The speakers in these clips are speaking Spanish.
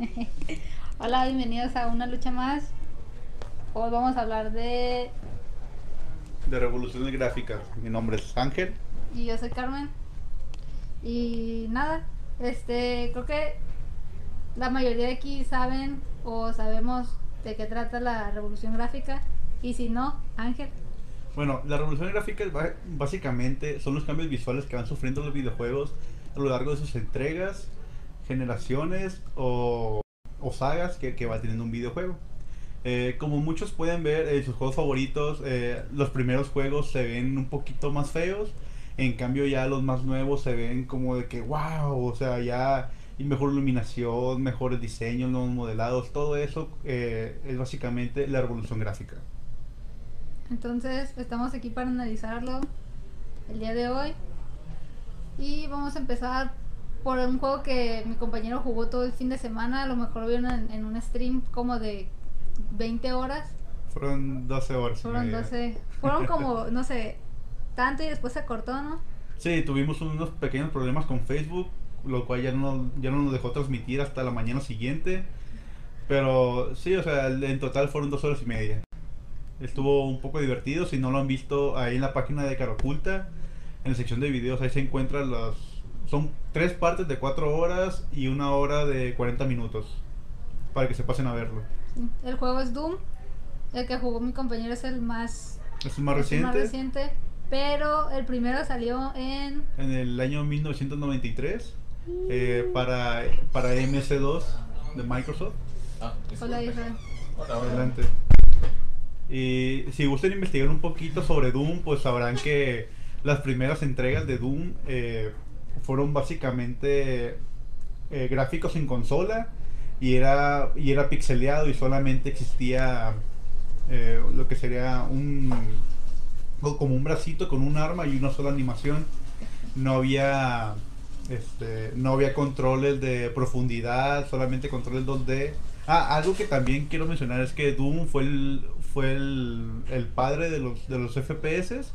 Hola, bienvenidos a una lucha más. Hoy vamos a hablar de. De revoluciones gráficas. Mi nombre es Ángel. Y yo soy Carmen. Y nada, este, creo que la mayoría de aquí saben o sabemos de qué trata la revolución gráfica. Y si no, Ángel. Bueno, la revolución gráfica básicamente son los cambios visuales que van sufriendo los videojuegos a lo largo de sus entregas, generaciones o, sagas que, va teniendo un videojuego. Eh, como muchos pueden ver en sus juegos favoritos, eh, los primeros juegos se ven un poquito más feos, en cambio ya los más nuevos se ven como de que wow, o sea, ya y mejor iluminación, mejores diseños, nuevos modelados, todo eso eh, es básicamente la revolución gráfica. Entonces, estamos aquí para analizarlo el día de hoy. Y vamos a empezar por un juego que mi compañero jugó todo el fin de semana. A lo mejor vieron en, un stream como de 20 horas. Fueron 12 horas. Fueron 12. Fueron como, no sé, tanto y después se cortó, ¿no? Sí, tuvimos unos pequeños problemas con Facebook, lo cual ya no, ya no nos dejó transmitir hasta la mañana siguiente. Pero sí, o sea, en total fueron dos horas y media. Estuvo un poco divertido. Si no lo han visto ahí en la página de Caraculta, en la sección de videos, ahí se encuentran los. Son tres partes de cuatro horas y una hora de 40 minutos. Para que se pasen a verlo. El juego es Doom. El que jugó mi compañero es el más. Es el más reciente. más reciente. Pero el primero salió en. En el año 1993. Eh, para, para MS2 de Microsoft. Ah, Hola, Israel. Hola, Adelante. Y si gustan investigar un poquito sobre Doom, pues sabrán que las primeras entregas de Doom eh, fueron básicamente eh, gráficos en consola y era, y era pixeleado y solamente existía eh, lo que sería un como un bracito con un arma y una sola animación. No había este, no había controles de profundidad, solamente controles 2D. Ah, algo que también quiero mencionar es que Doom fue el, fue el, padre de los, de los FPS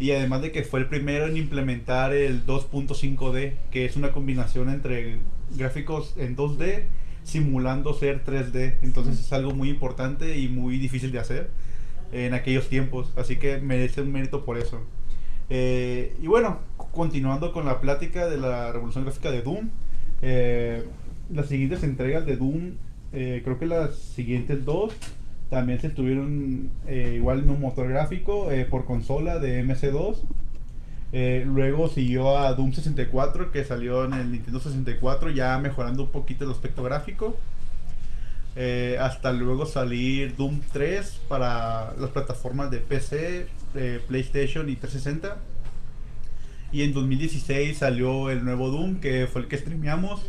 y además de que fue el primero en implementar el 2.5D, que es una combinación entre gráficos en 2D simulando ser 3D. Entonces es algo muy importante y muy difícil de hacer en aquellos tiempos, así que merece un mérito por eso. Eh, y bueno, continuando con la plática de la revolución gráfica de Doom, eh, las siguientes entregas de Doom, eh, creo que las siguientes dos también se estuvieron eh, igual en un motor gráfico eh, por consola de MC2. Eh, luego siguió a Doom 64 que salió en el Nintendo 64 ya mejorando un poquito el aspecto gráfico. hasta luego salir Doom 3 para las plataformas de PC, PlayStation y 360. Y en 2016 salió el nuevo Doom que fue el que streameamos,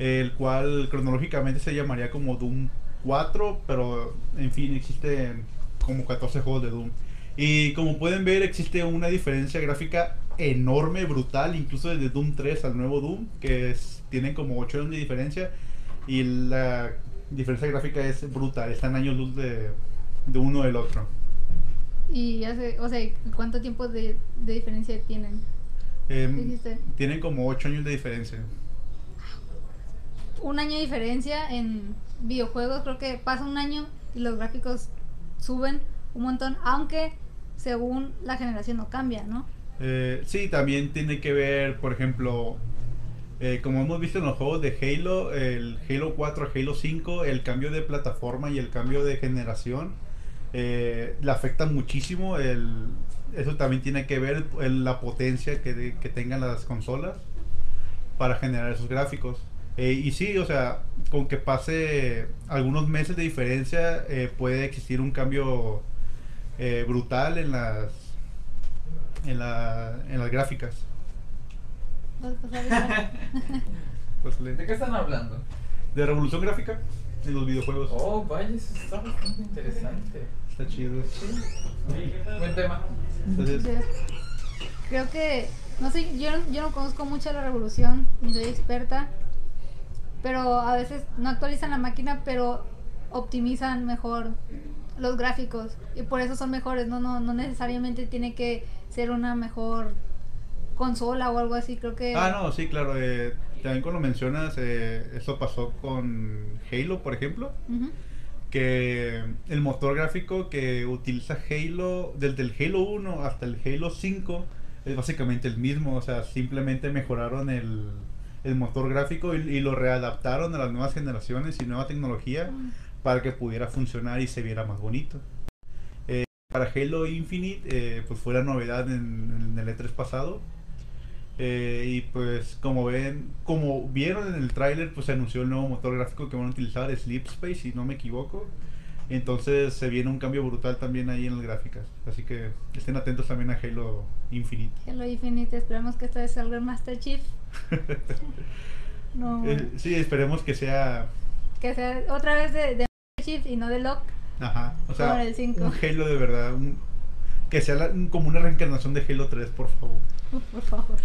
el cual cronológicamente se llamaría como Doom 4, pero en fin, existen como 14 juegos de Doom. Y como pueden ver, existe una diferencia gráfica enorme, brutal, incluso desde Doom 3 al nuevo Doom, que es, tienen como 8 años de diferencia. Y la diferencia gráfica es brutal, están años luz de, de uno del otro. ¿Y hace, o sea, cuánto tiempo de, de diferencia tienen? Eh, tienen como 8 años de diferencia. Un año de diferencia en videojuegos creo que pasa un año y los gráficos suben un montón, aunque según la generación no cambia, ¿no? Eh, sí, también tiene que ver, por ejemplo, eh, como hemos visto en los juegos de Halo, el Halo 4, Halo 5, el cambio de plataforma y el cambio de generación eh, le afecta muchísimo. El, eso también tiene que ver en la potencia que, que tengan las consolas para generar esos gráficos. Eh, y sí, o sea, con que pase algunos meses de diferencia, eh, puede existir un cambio eh, brutal en las en, la, en las gráficas. Pues, ¿De qué están hablando? De revolución gráfica en los videojuegos. Oh, vaya, eso está bastante interesante. Está chido. Sí. Buen tema. creo que, no sé, yo, yo no conozco mucho la revolución, ni soy experta pero a veces no actualizan la máquina, pero optimizan mejor los gráficos y por eso son mejores, no, no, no necesariamente tiene que ser una mejor consola o algo así, creo que... Ah, no, sí, claro. Eh, también cuando mencionas, eh, eso pasó con Halo, por ejemplo. Que el motor gráfico que utiliza Halo, desde el Halo 1 hasta el Halo 5, es básicamente el mismo. O sea, simplemente mejoraron el, el motor gráfico y, y lo readaptaron a las nuevas generaciones y nueva tecnología para que pudiera funcionar y se viera más bonito. Eh, para Halo Infinite, eh, pues fue la novedad en, en el E3 pasado. Eh, y pues como ven, como vieron en el tráiler, pues se anunció el nuevo motor gráfico que van a utilizar, Sleep Space, si no me equivoco. Entonces se viene un cambio brutal también ahí en las gráficas. Así que estén atentos también a Halo Infinite. Halo Infinite, esperemos que esta vez salga el Master Chief. No, Eh, sí, esperemos que sea que sea otra vez de, de Master Chief y no de Locke. Ajá, o sea, el cinco. un Halo de verdad, un- que sea la- como una reencarnación de Halo 3, por favor. Por favor.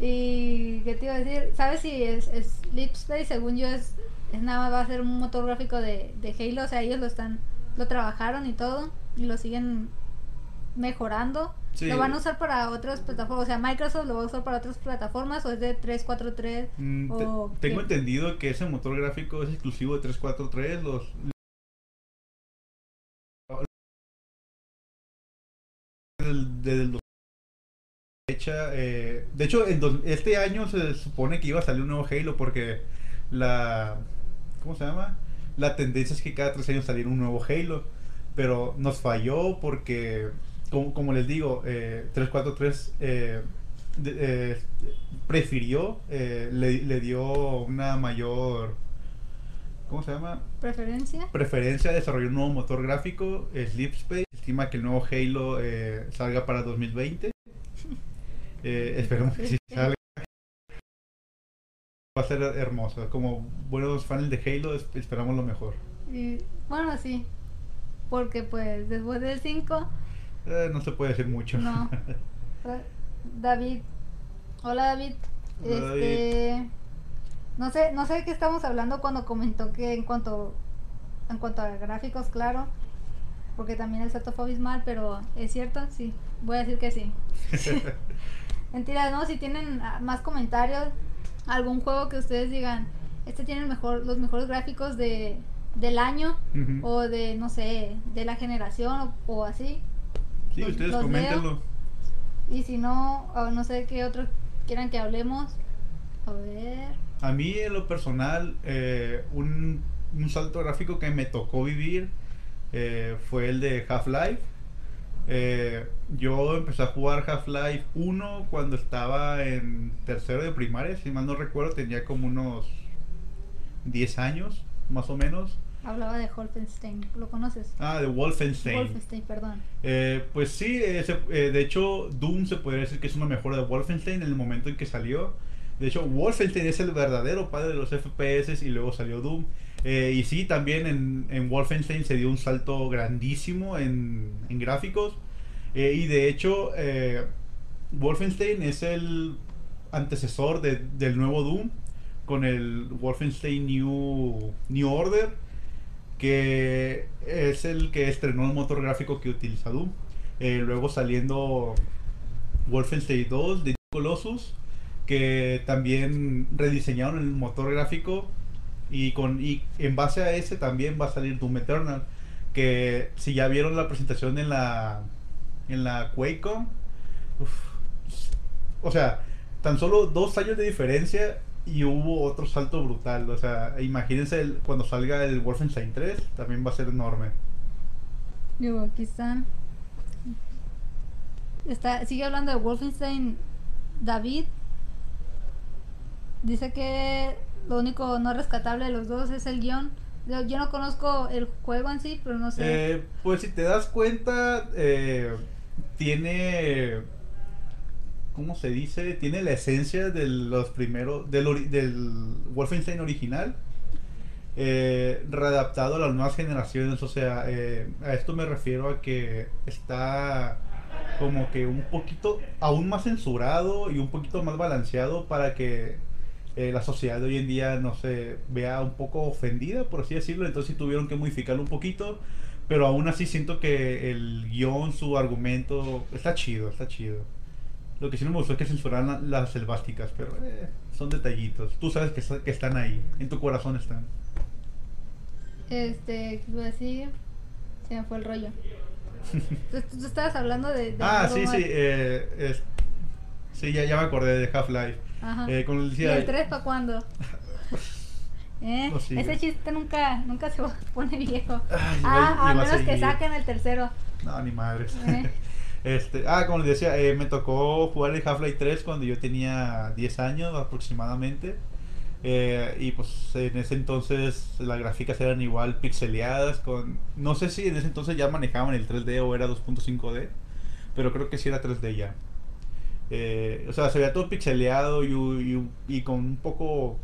Y qué te iba a decir, ¿sabes si es, es Sleep Space? Según yo es, es nada más va a ser un motor gráfico de, de Halo, o sea, ellos lo están, lo trabajaron y todo, y lo siguen mejorando. Sí. Lo van a usar para otras plataformas, o sea, Microsoft lo va a usar para otras plataformas o es de 343 Mm, o tengo qué? entendido que ese motor gráfico es exclusivo de 343, los del dos- fecha, eh, de hecho en dos- este año se supone que iba a salir un nuevo Halo porque la ¿cómo se llama? La tendencia es que cada tres años saliera un nuevo Halo, pero nos falló porque como, como les digo, eh, 343 eh, de- eh, prefirió, eh, le, le dio una mayor, ¿cómo se llama? preferencia. Preferencia a desarrollar un nuevo motor gráfico, Sleep Space. Estima que el nuevo Halo eh, salga para 2020. Eh, esperemos que sí salga. Va a ser hermoso. Como buenos fans de Halo, es- esperamos lo mejor. Y, bueno, sí, porque pues después del 5 Eh, no se puede decir mucho. No. David. Hola David. Hola, este no sé, no sé de qué estamos hablando cuando comentó que en cuanto en cuanto a gráficos, claro, porque también el setup fue abismal, pero es cierto, sí. Voy a decir que sí. Mentira, no, si tienen ah, más comentarios, algún juego que ustedes digan, este tiene el mejor los mejores gráficos de del año o de no sé, de la generación o, o así, sí, los- ustedes los coméntenlo. y si no, o no sé qué otro quieran que hablemos. A ver. A mí, en lo personal, eh, un, un salto gráfico que me tocó vivir eh, fue el de Half-Life. Eh, yo empecé a jugar Half-Life 1 cuando estaba en tercero de primaria, si mal no recuerdo, tenía como unos 10 años, más o menos. Hablaba de Wolfenstein. ¿Lo conoces? Ah, de Wolfenstein. Wolfenstein, perdón. Eh, pues sí, eh, se- de hecho Doom se podría decir que es una mejora de Wolfenstein en el momento en que salió. De hecho, Wolfenstein es el verdadero padre de los FPS y luego salió Doom. Eh, y sí, también en, en Wolfenstein se dio un salto grandísimo en, gráficos. Eh, y de hecho, eh, Wolfenstein es el antecesor de- del nuevo Doom con el Wolfenstein New, New Order que es el que estrenó el motor gráfico que utiliza Doom. Luego saliendo Wolfenstein 2 de Colossus, que también rediseñaron el motor gráfico y con y en base a ese también va a salir Doom Eternal, que si ya vieron la presentación en la en la QuakeCon, o sea, tan solo dos años de diferencia y hubo otro salto brutal. O sea, imagínense el- cuando salga el Wolfenstein 3, también va a ser enorme. Digo, aquí están. Está, sigue hablando de Wolfenstein David. Dice que lo único no rescatable de los dos es el guion. Yo, no conozco el juego en sí, pero no sé. Eh, pues si te das cuenta, eh, tiene, ¿cómo se dice? Tiene la esencia de los primeros, del, del Wolfenstein original, eh, readaptado a las nuevas generaciones. O sea, eh, a esto me refiero a que está como que un poquito aún más censurado y un poquito más balanceado para que eh, la sociedad de hoy en día no se vea un poco ofendida, por así decirlo. Entonces sí tuvieron que modificarlo un poquito. Pero aún así siento que el guion, su argumento, está chido, está chido. Lo que sí no me gustó es que censuraran las selvásticas, pero eh, son detallitos. Tú sabes que, que están ahí, en tu corazón están. Este, ¿qué iba a decir? Se me fue el rollo. tú, tú, estabas hablando de... ah, sí, sí. Eh, sí, ya, ya me acordé de Half-Life. Ajá. Eh, ¿Y el 3 para cuándo? ¿Eh? Ese chiste nunca, nunca se pone viejo. ah, a menos que saquen el tercero. No, ni madres. Eh. Este, ah, como les decía, eh, me tocó jugar el Half-Life 3 cuando yo tenía 10 años aproximadamente. Eh, y pues en ese entonces las gráficas eran igual pixeleadas con... No sé si en ese entonces ya manejaban el 3D o era 2.5D, pero creo que sí era 3D ya. O sea, se veía todo pixeleado y, y, con un poco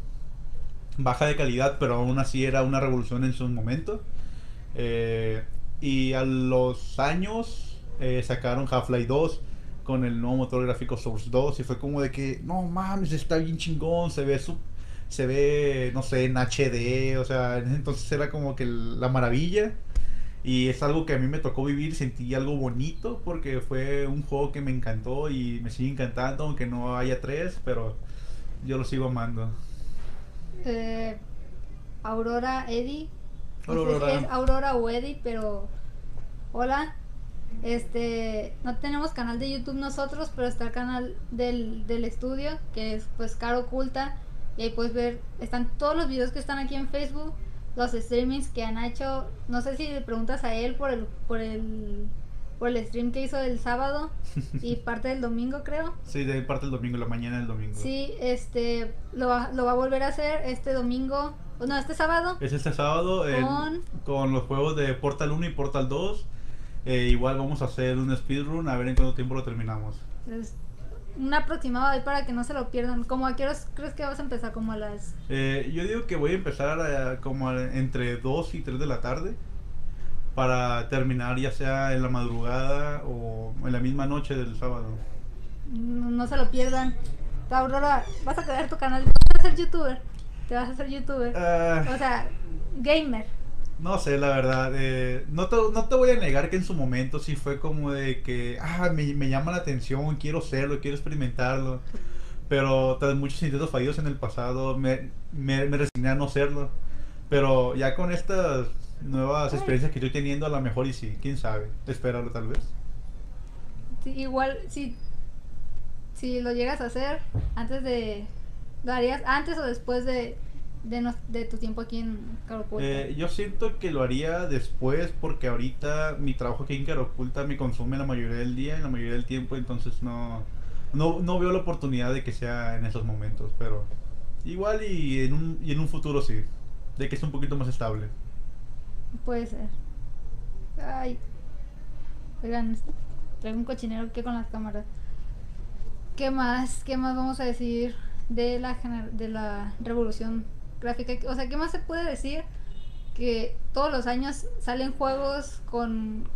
baja de calidad, pero aún así era una revolución en su momento. y a los años eh, sacaron Half-Life 2 con el nuevo motor gráfico Source 2 y fue como de que, no mames, está bien chingón, se ve su, se ve, no sé, en HD, o sea, en ese entonces era como que la maravilla. Y es algo que a mí me tocó vivir, sentí algo bonito porque fue un juego que me encantó y me sigue encantando, aunque no haya tres, pero yo lo sigo amando. Eh, Aurora Eddie. Aurora. es Aurora o Eddie, pero hola. Este, no tenemos canal de YouTube nosotros, pero está el canal del, del estudio, que es pues Caro Oculta. Y ahí puedes ver, están todos los videos que están aquí en Facebook, los streamings que han hecho. No sé si le preguntas a él por el, por el, por el stream que hizo el sábado y parte del domingo, creo. Sí, de parte del domingo, la mañana del domingo. Sí, este, lo va, lo va a volver a hacer este domingo. No, este sábado. Es este sábado con, con los juegos de Portal 1 y Portal 2 eh, igual vamos a hacer un speedrun a ver en cuánto tiempo lo terminamos. Es un aproximado ahí para que no se lo pierdan. ¿Cómo a qué horas crees que vas a empezar? ¿Como a las...? Eh, yo digo que voy a empezar como entre 2 y 3 de la tarde para terminar ya sea en la madrugada o en la misma noche del sábado. No, se lo pierdan. Aurora, vas a crear tu canal. Vas a ser youtuber. Te vas a hacer youtuber. Ah. o sea, gamer. No sé, la verdad. Eh, no, te, no te voy a negar que en su momento sí fue como de que, ah, me, me llama la atención, quiero serlo, quiero experimentarlo. Pero tras muchos intentos fallidos en el pasado, me, me, resigné a no serlo. Pero ya con estas nuevas experiencias que estoy teniendo, a lo mejor y sí, quién sabe. Esperarlo tal vez. igual, si, si lo llegas a hacer, antes de. ¿Lo harías antes o después de, de, de tu tiempo aquí en Caroculta? Eh, yo siento que lo haría después porque ahorita mi trabajo aquí en Caroculta me consume la mayoría del día y la mayoría del tiempo, entonces no, no, no veo la oportunidad de que sea en esos momentos, pero igual y en un, y en un futuro sí, de que esté un poquito más estable. Puede ser. Ay. Oigan, traigo un cochinero que con las cámaras. ¿Qué más? ¿Qué más vamos a decir de la, de la revolución gráfica. O sea, ¿qué más se puede decir? Que todos los años salen juegos con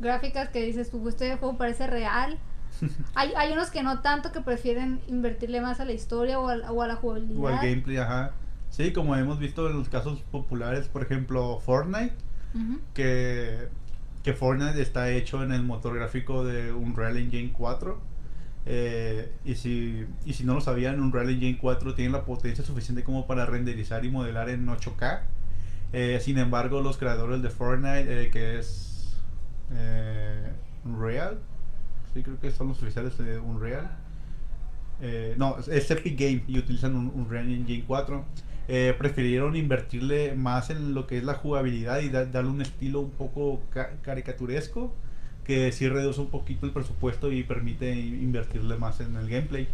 gráficas que dices tú, este juego parece real. hay, hay unos que no tanto que prefieren invertirle más a la historia o, o a la jugabilidad. O al gameplay, ajá. Sí, como hemos visto en los casos populares, por ejemplo, Fortnite, que, que Fortnite está hecho en el motor gráfico de Unreal Engine 4 eh, y, si, y si no lo sabían, Unreal Engine 4 tiene la potencia suficiente como para renderizar y modelar en 8K. Eh, sin embargo, los creadores de Fortnite, eh, que es Unreal, sí creo que son los oficiales de Unreal. no, es Epic Game y utilizan un, Unreal Engine 4. prefirieron invertirle más en lo que es la jugabilidad y darle un estilo un poco caricaturesco que sí reduce un poquito el presupuesto y permite invertirle más en el gameplay.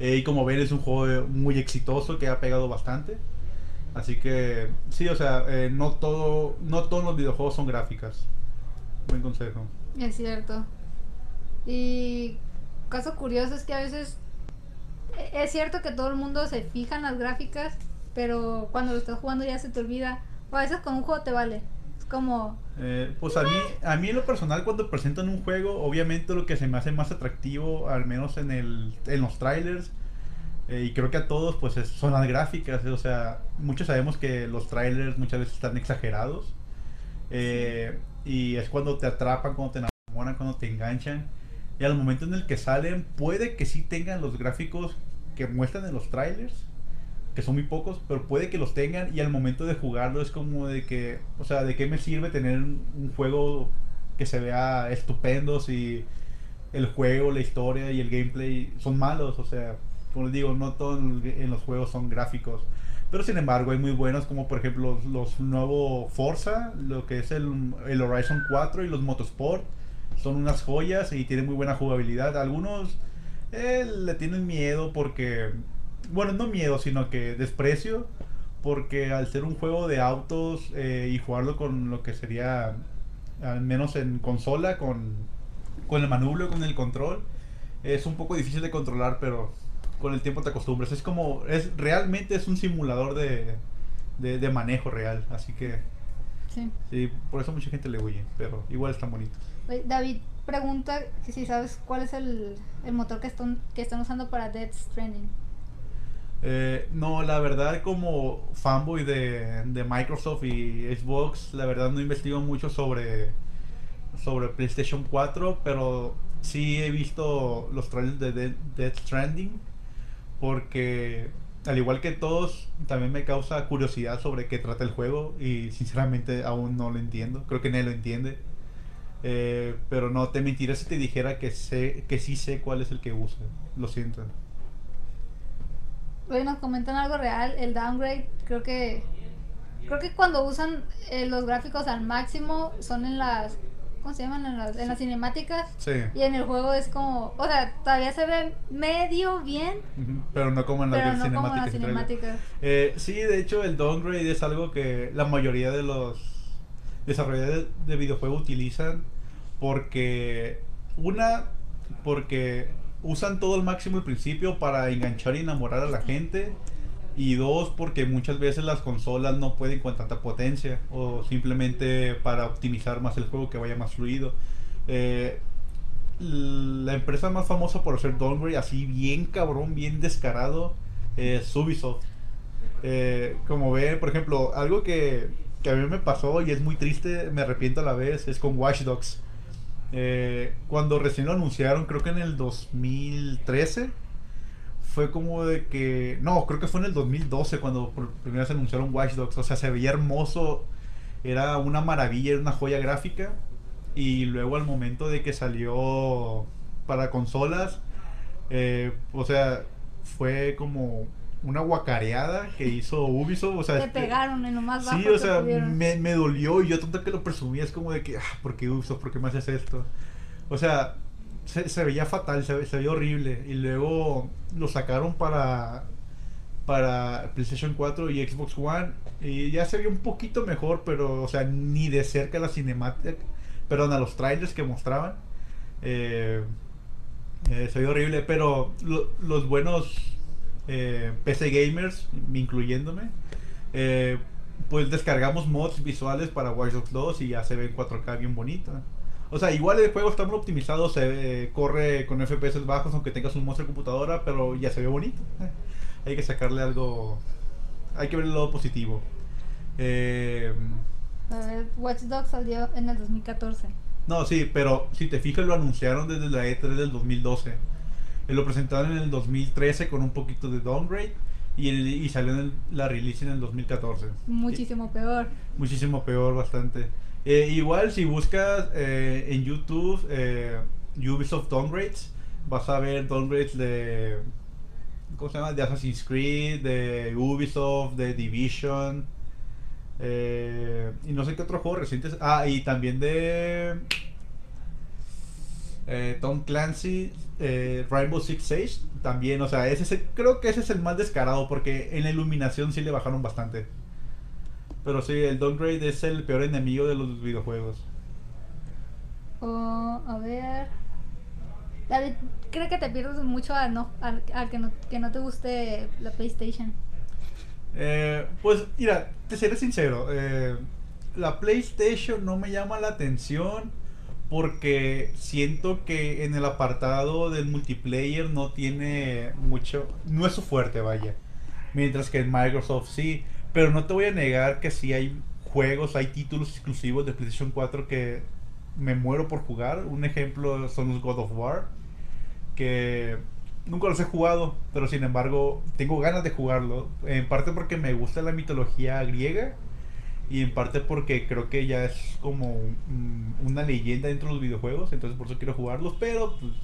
Eh, y como ven es un juego muy exitoso que ha pegado bastante. Así que sí, o sea, eh, no todo, no todos los videojuegos son gráficas. Buen consejo. Es cierto. Y caso curioso es que a veces e-, es cierto que todo el mundo se fija en las gráficas, pero cuando lo estás jugando ya se te olvida. O a veces con un juego te vale como... Eh, pues a mí, a mí en lo personal cuando presentan un juego, obviamente lo que se me hace más atractivo, al menos en, el, en los trailers, eh, y creo que a todos, pues son las gráficas, o sea, muchos sabemos que los trailers muchas veces están exagerados, eh, y es cuando te atrapan, cuando te enamoran, cuando te enganchan. Y al momento en el que salen, puede que sí tengan los gráficos que muestran en los trailers, que son muy pocos, pero puede que los tengan y al momento de jugarlo es como de que, o sea, ¿de qué me sirve tener un juego que se vea estupendo si el juego, la historia y el gameplay son malos? O sea, como les digo, no todos en los juegos son gráficos. Pero sin embargo hay muy buenos como por ejemplo los, nuevos Forza, lo que es el, el, Horizon 4 y los Motorsport. Son unas joyas y tienen muy buena jugabilidad. Algunos eh, le tienen miedo porque, bueno, no miedo, sino que desprecio. Porque al ser un juego de autos eh, y jugarlo con lo que sería, al menos en consola, con, con el manubrio, con el control, es un poco difícil de controlar, pero con el tiempo te acostumbras. Es como, es realmente es un simulador de, de, manejo real, así que... Sí. por eso mucha gente le huye, pero igual están bonitos. David pregunta que si sabes cuál es el, el motor que están, que están usando para Dead Stranding. Eh, no, la verdad como fanboy de, de, Microsoft y Xbox, la verdad no investigo mucho sobre, sobre PlayStation 4, pero sí he visto los trailers de Dead Stranding porque al igual que todos, también me causa curiosidad sobre qué trata el juego y sinceramente aún no lo entiendo. Creo que nadie lo entiende. Eh, pero no te mentiría si te dijera que sé que sí sé cuál es el que usa. Lo siento. Bueno, comentan algo real. El downgrade, creo que creo que cuando usan eh, los gráficos al máximo son en las ¿cómo se llaman? En las, en las cinemáticas. Sí. Y en el juego es como, o sea, todavía se ve medio bien. Pero no como en las, no Como en las cinemáticas. Eh, sí, de hecho el downgrade es algo que la mayoría de los desarrolladores de videojuegos utilizan porque una porque usan todo al máximo al principio para enganchar y enamorar a la gente y dos, porque muchas veces las consolas no pueden con tanta potencia o simplemente para optimizar más el juego que vaya más fluido. Eh, la empresa más famosa por hacer downgrade así bien cabrón, bien descarado es Ubisoft. Eh, como ven, por ejemplo, algo que, que, a mí me pasó y es muy triste, me arrepiento a la vez, es con Watch Dogs. Eh, cuando recién lo anunciaron, creo que en el 2013 fue como de que. No, creo que fue en el 2012 cuando por primera vez anunciaron Watch Dogs. O sea, se veía hermoso. Era una maravilla, era una joya gráfica. Y luego al momento de que salió para consolas, eh, o sea, fue como una guacareada que hizo Ubisoft. O sea, Te pegaron en lo más bajo Sí, o sea, me, me, dolió y yo tanto que lo presumía. Es como de que, ah, ¿por qué Ubisoft? ¿Por qué me haces esto? O sea, se, veía fatal, se, veía horrible. Y luego lo sacaron para, para PlayStation 4 y Xbox One. Y ya se veía un poquito mejor, pero, o sea, ni de cerca la cinemática. Perdón, a los trailers que mostraban. Eh, eh, se veía horrible, pero los buenos eh, PC gamers, incluyéndome, pues descargamos mods visuales para Watch Dogs 2 y ya se ve en 4K bien bonito. O sea, igual el juego está muy optimizado, se corre con FPS bajos aunque tengas un monstruo de computadora, pero ya se ve bonito. Eh, hay que sacarle algo, hay que ver el lado positivo. Eh, a ver, Watch Dogs salió en el 2014. No, sí, pero si te fijas lo anunciaron desde la E3 del 2012. Eh, lo presentaron en el 2013 con un poquito de downgrade y, y salió en la release en el 2014. Muchísimo peor. Muchísimo peor, bastante. Eh, igual si buscas eh, en YouTube Ubisoft downgrades, vas a ver downgrades de ¿cómo se llama? de Assassin's Creed, de Ubisoft, de Division y no sé qué otro juego recientes. Ah, y también de Tom Clancy, Rainbow Six Siege, también, o sea, ese creo que ese es el más descarado porque en la iluminación sí le bajaron bastante. Pero sí, el downgrade es el peor enemigo de los videojuegos. Oh, a ver. David, creo que te pierdes mucho al, no, al, que, no, que no te guste la PlayStation. Eh, pues, mira, te seré sincero. Eh, la PlayStation no me llama la atención porque siento que en el apartado del multiplayer no tiene mucho, no es su fuerte, vaya. Mientras que en Microsoft sí. Pero no te voy a negar que sí hay juegos, hay títulos exclusivos de PlayStation 4 que me muero por jugar. Un ejemplo son los God of War, que nunca los he jugado, pero sin embargo tengo ganas de jugarlo. En parte porque me gusta la mitología griega y en parte porque creo que ya es como una leyenda dentro de los videojuegos, entonces por eso quiero jugarlos, pero pues,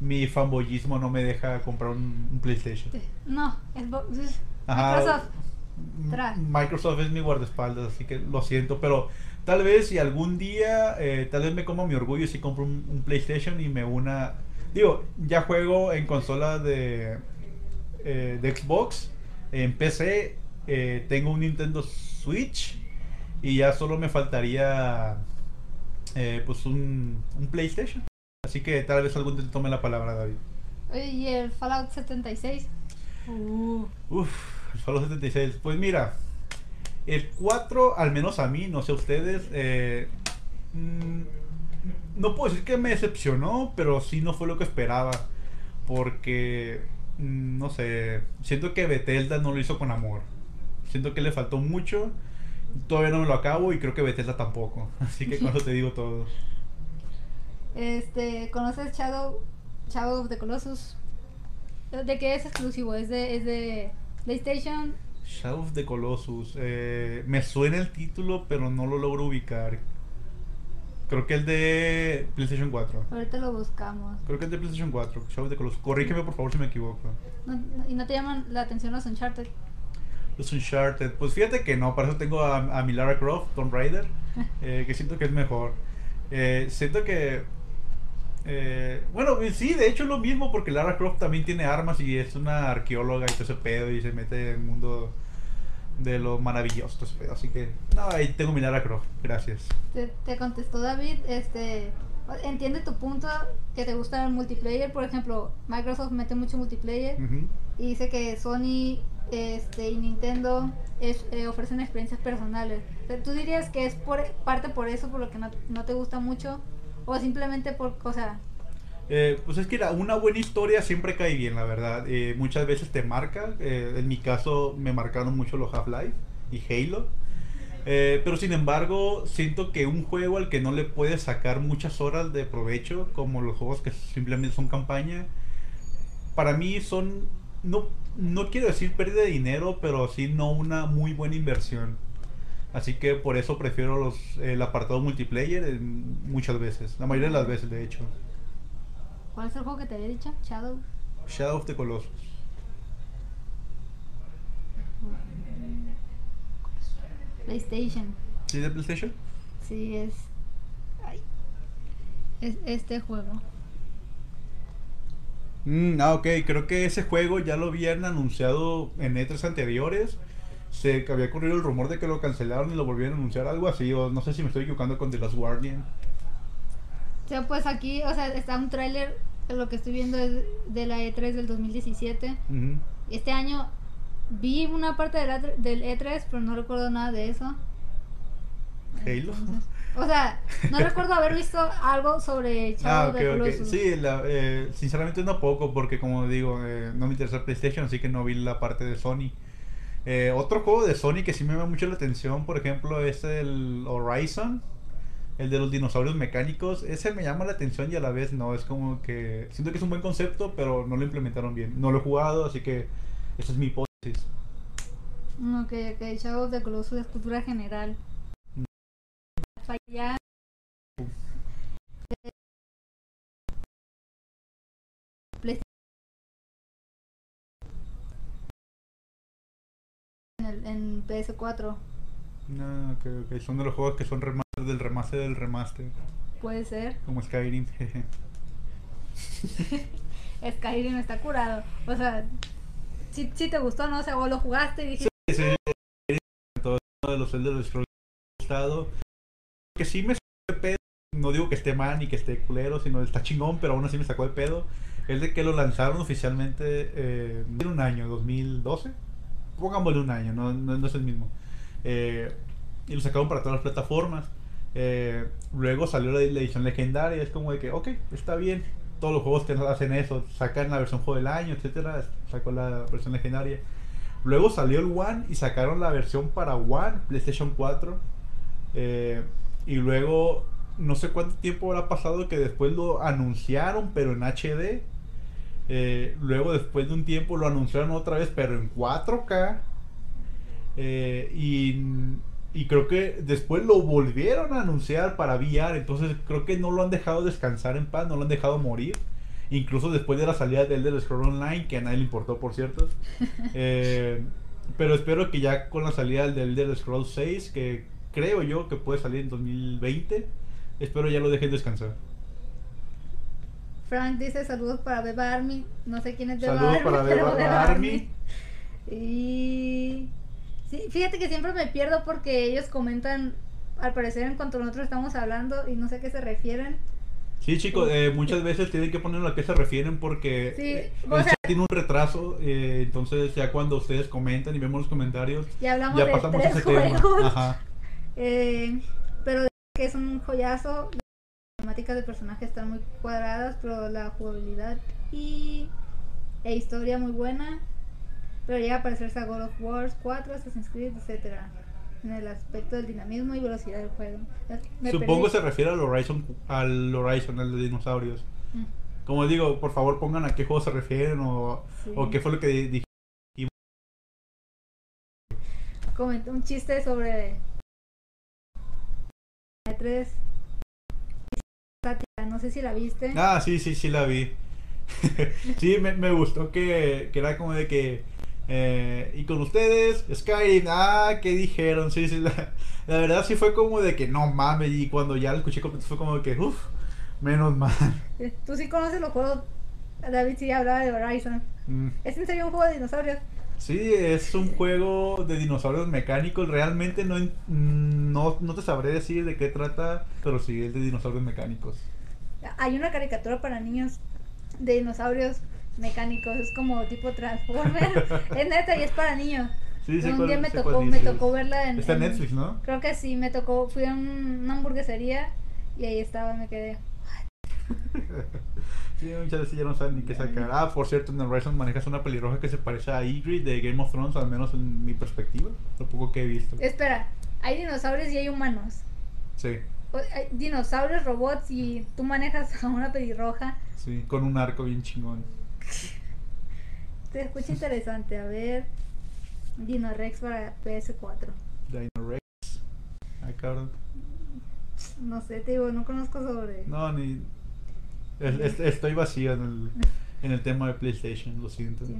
mi fanboyismo no me deja comprar un, PlayStation. No, es Microsoft. Microsoft es mi guardaespaldas, así que lo siento, pero tal vez si algún día, eh, tal vez me como mi orgullo si compro un, PlayStation y me una... Digo, ya juego en consola de, eh, de Xbox, en PC, eh, tengo un Nintendo Switch y ya solo me faltaría pues un, un PlayStation. Así que tal vez algún día tome la palabra, David. ¿y el Fallout 76? Uh. Uf, el Fallout 76. Pues mira, el 4, al menos a mí, no sé ustedes, eh, mm, no puedo decir que me decepcionó, pero sí no fue lo que esperaba. Porque, mm, no sé, siento que Bethesda no lo hizo con amor. Siento que le faltó mucho. Todavía no me lo acabo y creo que Bethesda tampoco. Así que con eso te digo todo. Este, ¿conoces Shadow, Shadow of the Colossus? ¿De qué es exclusivo? ¿Es de, es de PlayStation? Shadow of the Colossus. Eh, me suena el título, pero no lo logro ubicar. Creo que el de PlayStation 4. Ahorita lo buscamos. Creo que el de PlayStation 4. Shadow of the Colossus. Corrígeme por favor si me equivoco. ¿Y no te llaman la atención los Uncharted? Los Uncharted. Pues fíjate que no, para eso tengo a, a mi Lara Croft, Tomb Raider, eh, que siento que es mejor. Eh, siento que eh, bueno, sí, de hecho es lo mismo porque Lara Croft también tiene armas y es una arqueóloga y todo ese pedo y se mete en el mundo de lo maravilloso, Así que, no, ahí tengo mi Lara Croft, gracias. Te, contestó David, este, entiende tu punto que te gusta el multiplayer, por ejemplo, Microsoft mete mucho multiplayer y dice que Sony este, y Nintendo eh, ofrecen experiencias personales. ¿Tú dirías que es por parte por eso, por lo que no, no te gusta mucho? O simplemente por, o sea... Eh, pues es que una buena historia siempre cae bien, la verdad. Eh, muchas veces te marca. Eh, en mi caso me marcaron mucho los Half-Life y Halo. pero sin embargo, siento que un juego al que no le puedes sacar muchas horas de provecho, como los juegos que simplemente son campaña, para mí son, no, no quiero decir pérdida de dinero, pero sí no una muy buena inversión. Así que por eso prefiero los, el apartado multiplayer muchas veces, la mayoría de las veces de hecho. ¿Cuál es el juego que te había dicho? Shadow. Shadow of the Colossus. PlayStation. ¿Sí de PlayStation? Sí, es. Ay. Es este juego. Mm, ah, ok, creo que ese juego ya lo habían anunciado en E3 anteriores se había corrido el rumor de que lo cancelaron y lo volvieron a anunciar, algo así, o no sé si me estoy equivocando con The Last Guardian. O sea, pues aquí, o sea, está un tráiler, lo que estoy viendo es de la E3 del 2017. Este año vi una parte del, E3, pero no recuerdo nada de eso. Halo. O sea, no recuerdo haber visto algo sobre Shadow ah, Sí, eh, sinceramente no poco, porque como digo, eh, no me interesa PlayStation, así que no vi la parte de Sony. Eh, otro juego de Sony que sí me llama mucho la atención, por ejemplo, es el Horizon, el de los dinosaurios mecánicos. Ese me llama la atención y a la vez no. Es como que siento que es un buen concepto, pero no lo implementaron bien. No lo he jugado, así que esa es mi hipótesis. Ok, ok, Shadow de Colossus de cultura general. Mm. en, PS4. No, que son de los juegos que son remaster del remaster del remaster. Puede ser. Como Skyrim. Skyrim está curado. O sea, si, te gustó, ¿no? O sea, vos lo jugaste y dijiste... Sí, sí. Todo de los Elder Scrolls gustado. Que sí me sacó de pedo. No digo que esté mal ni que esté culero, sino está chingón, pero aún así me sacó de pedo. Es de que lo lanzaron oficialmente eh, en un año, 2012 pongámosle un año, no, no, es el mismo. Eh, y lo sacaron para todas las plataformas. Eh, luego salió la, edición legendaria, es como de que, ok, está bien. Todos los juegos que hacen eso, sacan la versión juego del año, etcétera, sacó la versión legendaria. Luego salió el One y sacaron la versión para One, PlayStation 4. Eh, y luego no sé cuánto tiempo habrá pasado que después lo anunciaron, pero en HD. Eh, luego, después de un tiempo, lo anunciaron otra vez, pero en 4K. Eh, y, y creo que después lo volvieron a anunciar para VR. Entonces, creo que no lo han dejado descansar en paz, no lo han dejado morir. Incluso después de la salida del Elder Scrolls Online, que a nadie le importó, por cierto. Eh, pero espero que ya con la salida del Elder Scrolls 6, que creo yo que puede salir en 2020, espero ya lo dejen descansar. Frank dice saludos para Beba Army. No sé quién es Beba Saludos Army. para pero Beba Army. Y sí, fíjate que siempre me pierdo porque ellos comentan, al parecer, en cuanto nosotros estamos hablando y no sé a qué se refieren. Sí, chicos, eh, muchas veces tienen que poner a qué se refieren porque Sí, eh, el sea- tiene un retraso. eh, entonces, ya cuando ustedes comentan y vemos los comentarios, Ya hablamos ya de pasamos tres ese tema. juegos. Ajá. Eh, pero que es un joyazo. Las temáticas de personajes están muy cuadradas, pero la jugabilidad y e historia muy buena. Pero llega a parecerse a God of War 4, Assassin's Creed, etcétera En el aspecto del dinamismo y velocidad del juego. Me Supongo perdí. se refiere al Horizon, al Horizon, al de dinosaurios. Mm, Como digo, por favor pongan a qué juego se refieren o, sí. o qué fue lo que di- dije. Comenté un chiste sobre 3 no sé si la viste. Ah, sí, sí, sí la vi. sí, me, me gustó que, que era como de que... eh, y con ustedes, Skyrim, ah, ¿qué dijeron? Sí, sí, la, la verdad sí fue como de que no mames. Y cuando ya lo escuché completo fue como de que, uff, menos mal. Tú sí conoces los juegos. David sí hablaba de Horizon. Mm. ¿Es en serio un juego de dinosaurios? Sí, es un juego de dinosaurios mecánicos. Realmente no, en- no, no te sabré decir de qué trata, pero sí es de dinosaurios mecánicos. Hay una caricatura para niños de dinosaurios mecánicos. Es como tipo Transformer. es neta y es para niños. Sí, sí, un cuál- día me tocó, me tocó verla en. Está en en- Netflix, ¿no? Creo que sí, me tocó. Fui a un- una hamburguesería y ahí estaba, me quedé. Sí, muchas veces ya no saben ni qué sacar. Ah, por cierto, en el Horizon manejas una pelirroja que se parece a Ygritte de Game of Thrones, al menos en mi perspectiva. Lo poco que he visto. Espera, hay dinosaurios y hay humanos. Sí, O- hay dinosaurios, robots y tú manejas a una pelirroja. sí, con un arco bien chingón. Se escucha interesante. A ver. Dino Rex para PS4. Dino Rex. Ah, cabrón. No sé, te digo, no conozco sobre. No, ni. Es- es- estoy vacío en el, en el tema de PlayStation, lo siento. Sí.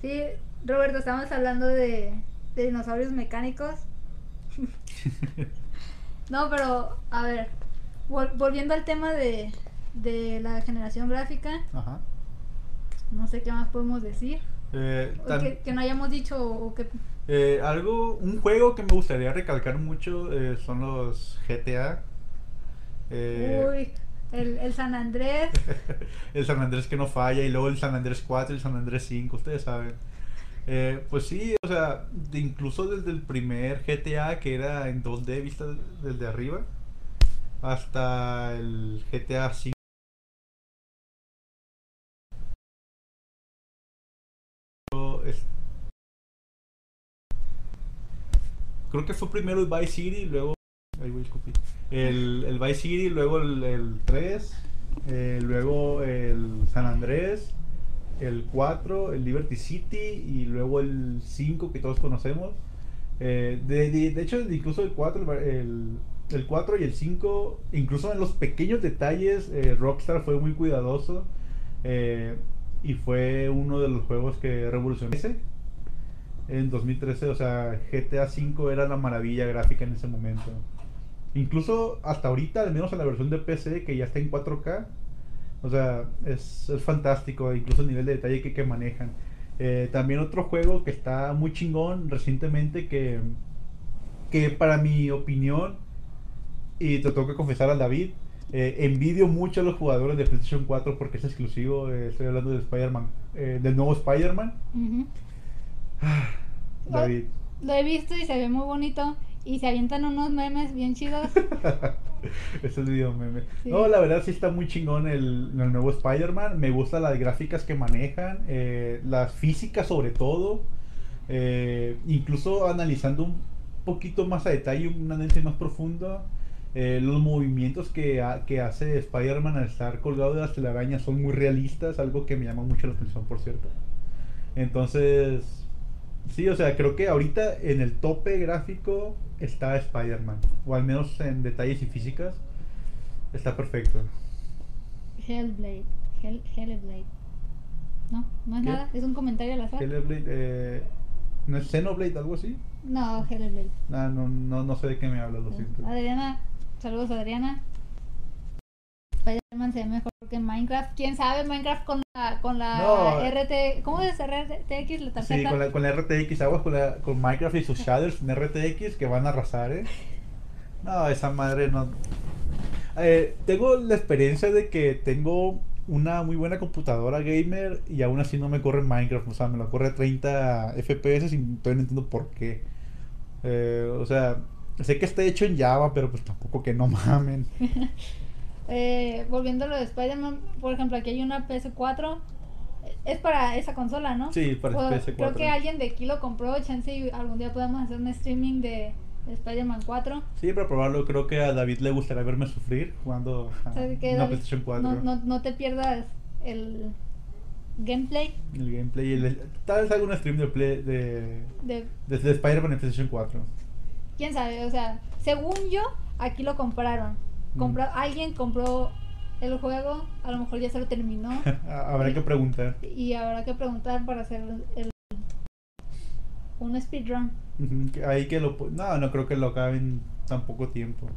Sí, Roberto, estamos hablando de, de dinosaurios mecánicos. No, pero, a ver, vol- volviendo al tema de, de la generación gráfica, Ajá. no sé qué más podemos decir. Eh, que, que no hayamos dicho o que... eh, algo, un juego que me gustaría recalcar mucho eh, son los GTA. Uy, el, el San Andrés. el San Andrés que no falla y luego el San Andrés 4 y el San Andrés 5, ustedes saben. Eh, pues sí, o sea, incluso desde el primer GTA que era en 2D vista desde arriba hasta el GTA 5. es- Creo que fue primero el Vice City, luego El, el Vice City, luego el, el 3, eh, luego el San Andrés, el 4, el Liberty City y luego el 5 que todos conocemos. Eh, de, de- hecho, incluso el 4, el, el, el 4 y el 5, incluso en los pequeños detalles, eh, Rockstar fue muy cuidadoso y fue uno de los juegos que revolucionó. En 2013, o sea, GTA V era la maravilla gráfica en ese momento. Incluso hasta ahorita, al menos en la versión de PC, que ya está en 4K, o sea, es, es fantástico, incluso el nivel de detalle que, que manejan. Eh, también otro juego que está muy chingón recientemente, que, que para mi opinión, y te tengo que confesar al David, eh, envidio mucho a los jugadores de PlayStation 4 porque es exclusivo. eh, estoy hablando de Spider-Man, eh, del nuevo Spider-Man. Ujú. David. Lo he visto y se ve muy bonito. Y se avientan unos memes bien chidos. Ese es video meme. Sí. No, la verdad sí está muy chingón el, el nuevo Spider-Man. Me gustan las gráficas que manejan, eh, las físicas sobre todo. Eh, incluso analizando un poquito más a detalle, un análisis más profundo. Eh, los movimientos que, ha- que hace Spider-Man al estar colgado de las telarañas son muy realistas, algo que me llama mucho la atención, por cierto. Entonces, sí, o sea, creo que ahorita en el tope gráfico está Spider-Man, o al menos en detalles y físicas, está perfecto. Hellblade. Hell, Hellblade. No, no es ¿Qué? nada. Es un comentario al azar. Hellblade, eh, ¿no es Xenoblade, algo así? No, Hellblade. Ah, no, no, no sé de qué me hablas, lo siento. Adriana, saludos Adriana. Spider-Man se ve mejor que Minecraft. ¿Quién sabe? Minecraft con la, con la No. RT. ¿Cómo es RTX? La tarjeta. Sí, con la, con la RTX, aguas con, la, con Minecraft y sus shaders en RTX que van a arrasar, ¿eh? No, esa madre no. Eh, tengo la experiencia de que tengo una muy buena computadora gamer y aún así no me corre Minecraft. O sea, me lo corre a 30 FPS y todavía no entiendo por qué. Eh, o sea, sé que está hecho en Java, pero pues tampoco que no mamen. Eh, volviendo a lo de Spider-Man, por ejemplo, aquí hay una PS4. Es para esa consola, ¿no? Sí, para O- PS4. Creo que alguien de aquí lo compró. Chance y algún día podemos hacer un streaming de, de Spider-Man 4. Sí, para probarlo, creo que a David le gustaría verme sufrir jugando a O sea, que una David, PlayStation 4. No, no, no te pierdas el gameplay El gameplay, y el, tal vez algún stream de, play, de, de de, de Spider-Man en PlayStation 4. quién sabe, o sea, según yo, aquí lo compraron. Compra- Mm. Alguien compró el juego, a lo mejor ya se lo terminó Habrá que preguntar. y habrá que preguntar para hacer el, un speedrun. Ahí que lo... No, no creo que lo acabe en tan poco tiempo.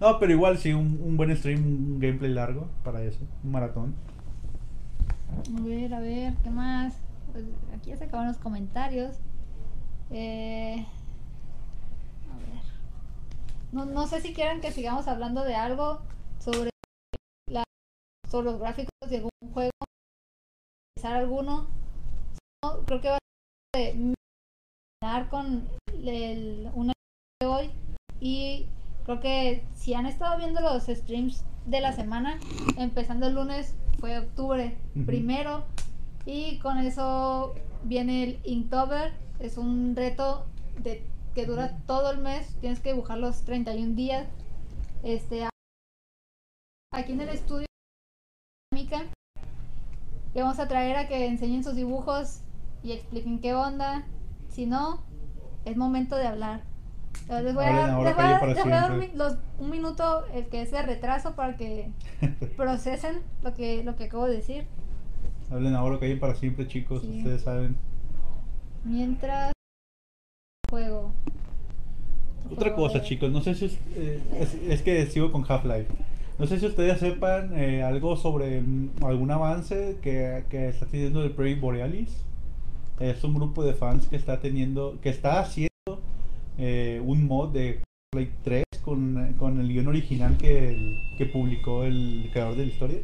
No, pero igual sí, un, un buen stream, un gameplay largo para eso, un maratón. A ver, a ver, ¿qué más? Pues aquí ya se acaban los comentarios. Eh. No, no sé si quieren que sigamos hablando de algo sobre, la, sobre los gráficos de algún juego. Empezar alguno. No, creo que va a terminar con el, una de hoy. Y creo que si han estado viendo los streams de la semana, empezando el lunes fue octubre primero. Y con eso viene el Inktober. Es un reto de, que dura todo el mes. Tienes que dibujar los 31 días. Este, aquí en el estudio y vamos a traer a que enseñen sus dibujos y expliquen qué onda. Si no, es momento de hablar. Les voy a, dar- ahora, les voy a- callen para les voy a dar un, los- un minuto el que es de retraso para que procesen lo que, lo que acabo de decir. Hablen ahora que hay para siempre, chicos, Sí. ustedes saben. Mientras juego. Otra cosa, de- chicos, no sé si es, eh, es, es que sigo con Half-Life. No sé si ustedes sepan eh, algo sobre mm, algún avance que, que está teniendo el Project Borealis. Es un grupo de fans que está teniendo, que está haciendo eh, un mod de Half-Life 3 con, con el guion original que, el- que publicó el creador de la historia.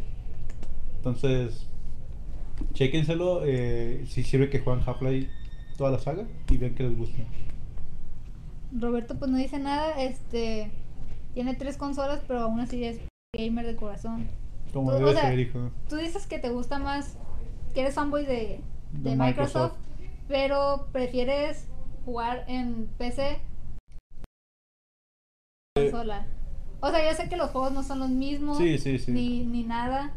Entonces, chéquenselo eh, si sirve que juegan Half-Life toda la saga y vean que les gusta. Roberto pues no dice nada, este tiene tres consolas, pero aún así es gamer de corazón. Como Tú- o debe sea, ser, hijo. Tú dices que te gusta más, que eres fanboy de, de De Microsoft, Microsoft. pero prefieres jugar en PC consola. O sea, yo sé que los juegos no son los mismos Sí, sí, sí. ni, ni nada,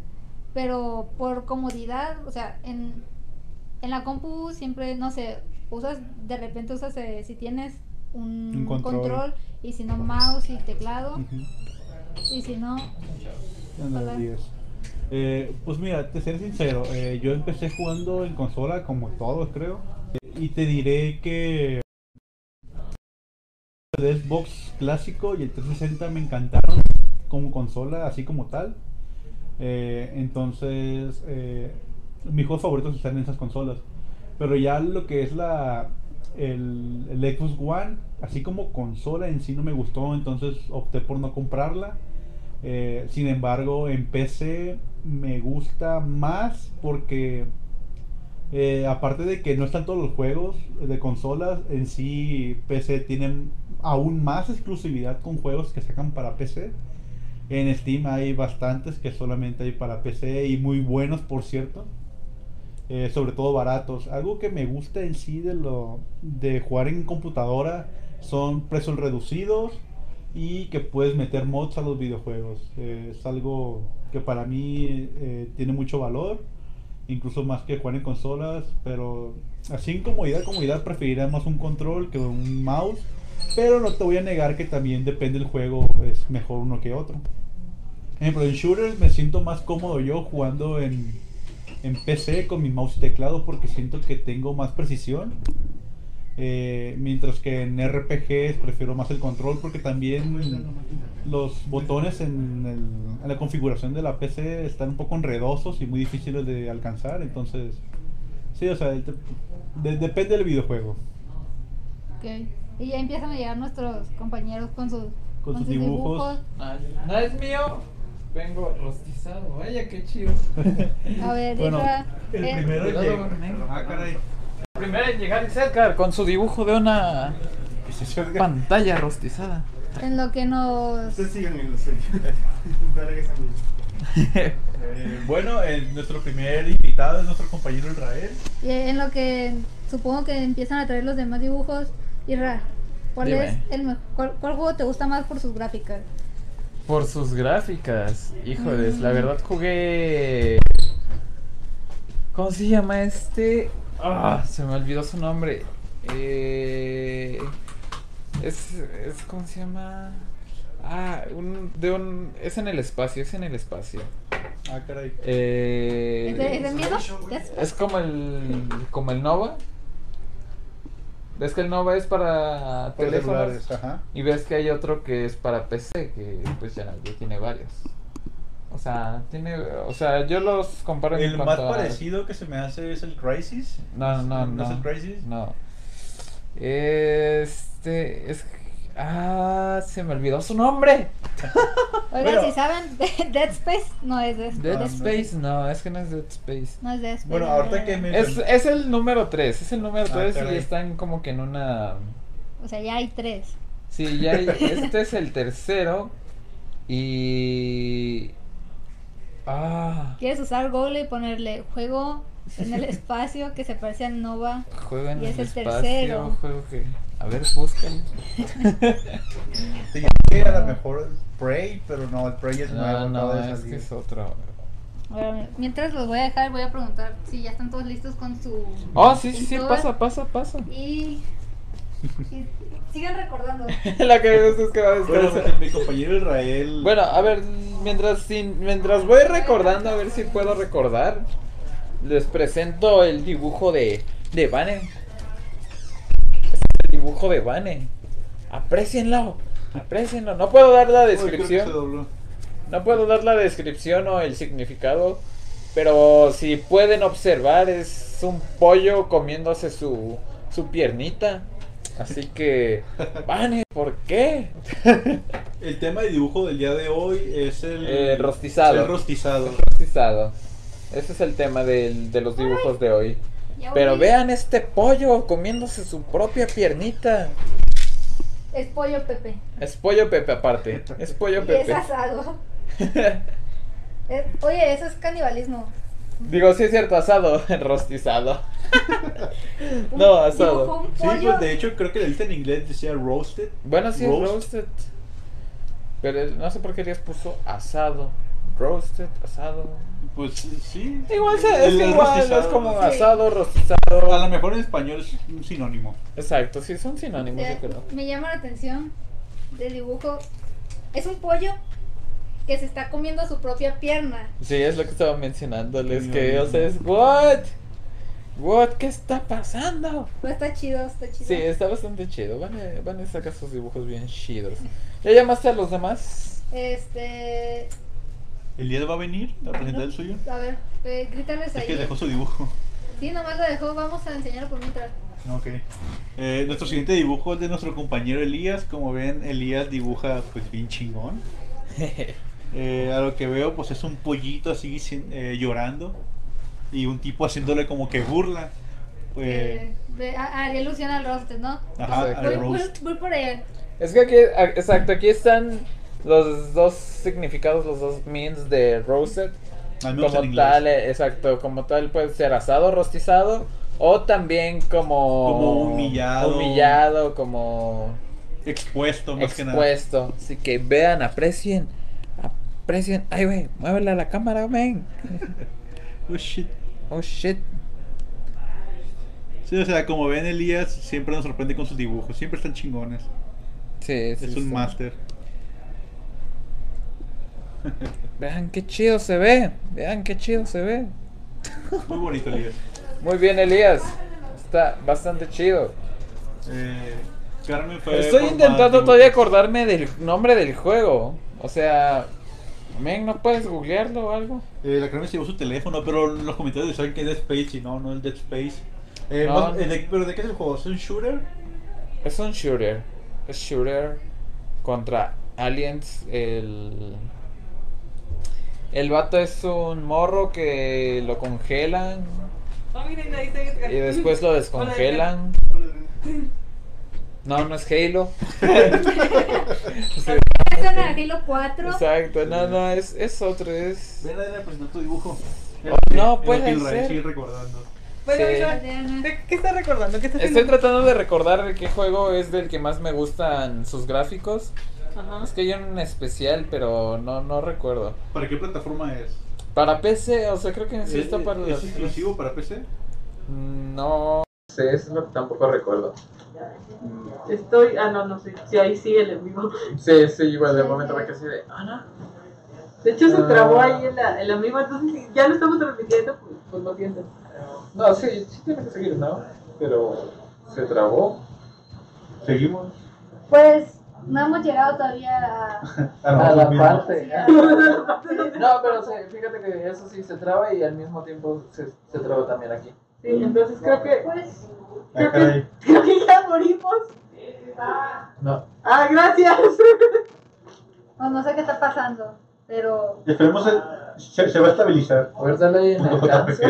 pero por comodidad, o sea, en, en la compu siempre, no sé, usas, de repente usas, eh, si tienes un, Un control. control. y si no mouse y teclado, y si no. Eh, pues mira, te seré sincero, eh, yo empecé jugando en consola como todos creo, y te diré que el Xbox clásico y el 360 me encantaron como consola, así como tal. Eh, entonces, mis juegos favoritos están en esas consolas. Pero ya lo que es la el, Xbox One, así como consola en sí no me gustó, entonces opté por no comprarla. Eh, sin embargo, en PC me gusta más porque eh, aparte de que no están todos los juegos de consolas, en sí PC tienen aún más exclusividad con juegos que sacan para PC. En Steam hay bastantes que solamente hay para PC y muy buenos, por cierto. Eh, sobre todo baratos. Algo que me gusta en sí de lo de jugar en computadora son precios reducidos y que puedes meter mods a los videojuegos. Es algo que para mí eh, tiene mucho valor, incluso más que jugar en consolas, pero así en comodidad, comodidad preferiría más un control que un mouse, pero no te voy a negar que también depende del juego, es mejor uno que otro. Ejemplo, en shooters me siento más cómodo yo jugando en, en PC con mi mouse y teclado porque siento que tengo más precisión. Eh, mientras que en RPGs prefiero más el control porque también los botones en, el- en la configuración de la PC están un poco enredosos y muy difíciles de alcanzar. Entonces, sí, o sea, de- de- depende del videojuego. Ok. Y ya empiezan a llegar nuestros compañeros con sus, Con sus dibujos. Ah, no es mío. Vengo rostizado. Vaya, qué chido. A ver, Bueno, Isra, el eh, primero Cuidado, llega- negro. Ah, caray. Primero en llegar es Edgar con su dibujo de una pantalla rostizada. en lo que nos... Ustedes lo sé. Dale que se Eh, bueno, eh, nuestro primer invitado es nuestro compañero Israel. y En lo que supongo que empiezan a traer los demás dibujos. Isra, ¿cuál Dime. es el me- cuál, cuál juego te gusta más por sus gráficas? Por sus gráficas. Híjoles, la Mm. verdad jugué. ¿Cómo se llama este? Ah, se me olvidó su nombre. Eh, es, es. ¿Cómo se llama? Ah, un, de un. Es en el espacio, es en el espacio. Ah, caray. Eh, ¿Es de, es de miedo? ¿Es- es como el. Como el Nova. ¿Ves que el Nova es para Para teléfonos? ajá. Y ves que hay otro que es para PC, que pues ya, ya tiene varios. O sea, tiene, o sea, yo los comparo en El más a- parecido que se me hace es el Crisis. No, no, no. ¿No es el Crisis? No. Este es Ah, se me olvidó su nombre. Oigan, si saben, Dead Space no es de Dead no. Space, no, es que no es Dead Space. No es Dead Space. Bueno, ahorita que me- Es, es el número 3, es el número Ah, 3 y caray. están como que en una... O sea, ya hay tres. Sí, ya hay- este es el tercero y... Ah, Quieres usar Google y ponerle juego en el espacio que se parece al Nova. juego en Y el es el espacio, tercero. juego que... A ver, búscalo. Sí, que a lo mejor Prey, pero no, el Prey es nuevo. No, es que salir. es otro. Mientras los voy a dejar, voy a preguntar si ya están todos listos con su. Oh, sí, sí, sí, pasa, pasa, pasa. Y. y sigan recordando. La que es que va a Bueno, mi compañero Israel. Bueno, a ver, mientras, sin- mientras voy recordando, a ver si puedo recordar, les presento el dibujo de, de Vane. Dibujo de Vane. Aprecienlo, aprecienlo. No puedo dar la descripción, no puedo dar la descripción o el significado, pero si pueden observar, es un pollo comiéndose su, su piernita. Así que, Vane, ¿por qué? El tema de dibujo del día de hoy es el. Eh, rostizado. El rostizado. rostizado. Ese es el tema del- de los dibujos de hoy. Pero vean este pollo comiéndose su propia piernita. Es pollo Pepe. Es pollo Pepe aparte. Es pollo Y es Pepe. asado. Es- oye, eso es canibalismo. Digo, sí es cierto, asado, rostizado. No, asado. Sí, pues de hecho creo que la lista en inglés decía roasted. Bueno, sí es Roast. roasted. Pero no sé por qué Díaz puso asado. Roasted, asado. Pues sí. Igual se- es El- que el igual es rostizado. como Sí. asado, A rostizado. lo mejor en español es un sinónimo. Exacto, sí, son sinónimos, yo creo. me llama la atención del dibujo. Es un pollo que se está comiendo su propia pierna. Sí, es lo que estaba mencionándoles. Que, no, o sea, no. es, ¿what? ¿What? ¿Qué está pasando? Pero está chido, está chido. Sí, está bastante chido. Van a, van a sacar sus dibujos bien chidos. ¿Ya llamaste a los demás? Este. ¿Elías va a venir a presentar el suyo? A ver, eh, grítales Es ahí. que dejó su dibujo. Sí, nomás lo dejó. Vamos a enseñarlo por mientras. Ok. Eh, nuestro siguiente dibujo es de nuestro compañero Elías. Como ven, Elías dibuja pues bien chingón. Eh, a lo que veo pues es un pollito así sin- eh, llorando. Y un tipo haciéndole como que burla. Eh, Eh, de- ha- haría alusión al roster, ¿no? ajá. Voy, al voy- roast. voy por él. Es que aquí, exacto, aquí están los dos significados, los dos means de roasted. Al menos Como en tal, exacto, como tal puede ser asado, rostizado o también como... Como humillado. Humillado, como... expuesto más que nada. expuesto. Así que vean, aprecien. Aprecien. Ay, güey, muévele a la cámara, ven. Oh, shit. Oh shit. Sí, o sea, como ven, Elías siempre nos sorprende con sus dibujos. Siempre están chingones. Sí, sí, es un sí. máster. Vean qué chido se ve. Vean qué chido se ve. Muy bonito, Elías. Muy bien, Elías. Está bastante chido. Eh, Carmen fue Estoy intentando todavía acordarme del nombre del juego. O sea, men, ¿no puedes googlearlo o algo? Eh, la Carmen se llevó su teléfono, pero los comentarios decían que es Dead Space y no, no es Dead Space. Eh, No. más- eh, ¿Pero de qué es el juego? ¿Es un shooter? Es un shooter. Es shooter contra aliens. El. El vato es un morro que lo congelan Oh, miren, ahí está Edgar. y después lo descongelan. No, no es Halo. Sí, Es en el Halo 4. Exacto, no, no, es, es otro, es... Ven a presentar tu dibujo. Oh, no, puede ser. recordando. Bueno, Sí. Edgar, ¿de ¿qué estás recordando? ¿Qué estás Estoy tratando de recordar de qué juego es del que más me gustan sus gráficos. Ajá. Es que hay un especial, pero no, no recuerdo. ¿Para qué plataforma es? Para PC, o sea, creo que sí ¿Es, está para es las- exclusivo para PC? No sé, eso es lo que tampoco recuerdo. Estoy. Ah, no, no sé. Sí, ahí sigue el en vivo. Sí, sí, igual de momento me quedé así de... Ah, no. De hecho, se Ah. trabó ahí el, el amigo. Entonces, si ya lo estamos transmitiendo, pues, pues lo siento. No, sí, sí tiene que seguir, ¿no? Pero se trabó. ¿Seguimos? Pues no hemos llegado todavía a. A la parte. No, pero sí, fíjate que eso sí se traba y al mismo tiempo se, se traba también aquí. Sí, entonces creo que. Pues. Ah, caray. Creo que ya morimos. No. Ah, gracias. pues, no sé qué está pasando. Pero. Esperemos el- se, se va a estabilizar. Guárdale en alcance.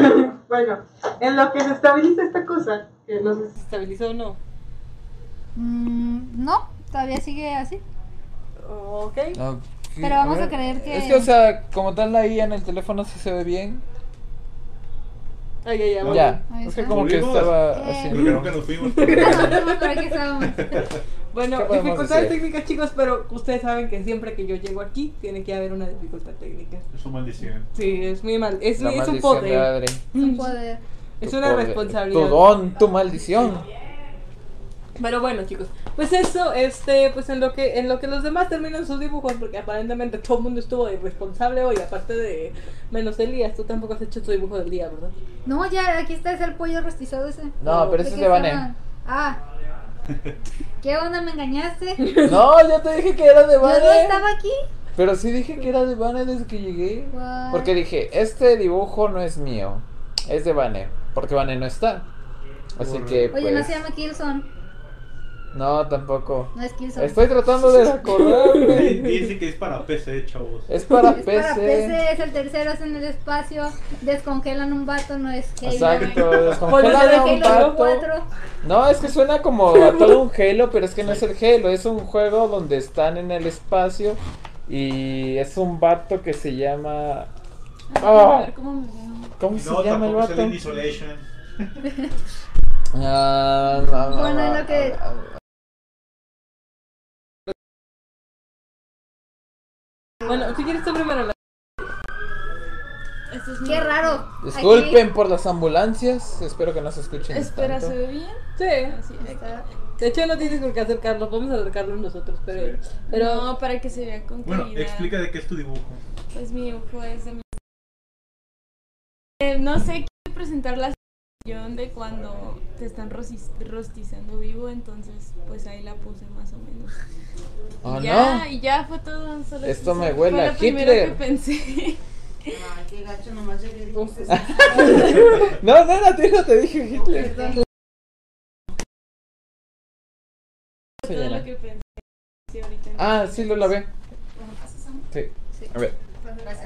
bueno, en lo que se estabiliza esta cosa, que no sé si se estabilizó o no. mm, no, todavía sigue así. Ok. Pero vamos a ver. creer que- Es que, o sea, como tal la en el teléfono sí se ve bien. Ay, ya, ya. muy Ya. Ahí Es que como que estaba Eh. Creo que nos fuimos. Estábamos. Bueno, ¿Qué podemos dificultades técnicas, chicos, pero ustedes saben que siempre que yo llego aquí tiene que haber una dificultad técnica. Es una maldición. Sí, es muy mal. Es, La es un poder. Adri. Es un poder. Es Tu una poder, responsabilidad. Tu don, tu maldición. Pero bueno, chicos, pues eso, este, pues en lo que en lo que los demás terminan sus dibujos, porque aparentemente todo el mundo estuvo irresponsable hoy, aparte de menos Elías, tú tampoco has hecho tu dibujo del día, ¿verdad? No, ya, aquí está ese el pollo rostizado ese. No, pero ese ¿De es de Vane. estaba? Ah. ¿Qué onda? ¿Me engañaste? No, ya te dije que era de Yo no estaba aquí. Pero sí dije que era de Vane desde que llegué. What? Porque dije, este dibujo no es mío, es de Vane, porque Vane no está. Así que pues... Oye, no se llama Kilson. No, tampoco. No es Kilson. Estoy tratando de acordarme. Dice que es para PC, chavos. Es para Es PC. para PC, es el tercero, es en el espacio. Descongelan un vato, no es Halo. Exacto, Pues, descongelan a de un Halo vato. 4. No, es que suena como a todo un Halo, pero es que no es el Halo, es un juego donde están en el espacio y es un vato que se llama... A Ah, ver cómo me veo. ¿Cómo se No, llama el tampoco es vato? el Isolation. Ah, no, no, Bueno, es no, lo que- Bueno, si quieres tú primero. la- Esto es mi- Qué raro. Disculpen por las ambulancias, espero que no se escuchen Espera, tanto. ¿se ve bien? Sí. Así, está. De hecho no tienes por qué acercarlo, podemos acercarlo nosotros, pero... pero No, para que se vea con Bueno, claridad. explica de qué es tu dibujo. Pues mi dibujo es de mi... Eh, no sé, quiero presentar la situación de cuando te están rostizando vivo, entonces pues ahí la puse más o menos. Oh, Y ya, no. y ya fue todo. Solo Esto me fue huele a lo primero Hitler. que pensé. Ay, qué gacho, nomás llegué y dices, No, no, a ti no te dije Hitler. Todo lo que pensé. Sí, ahorita Ah, sí, lo lavé. ¿Cómo pasas, amor? Sí. Sí. A ver,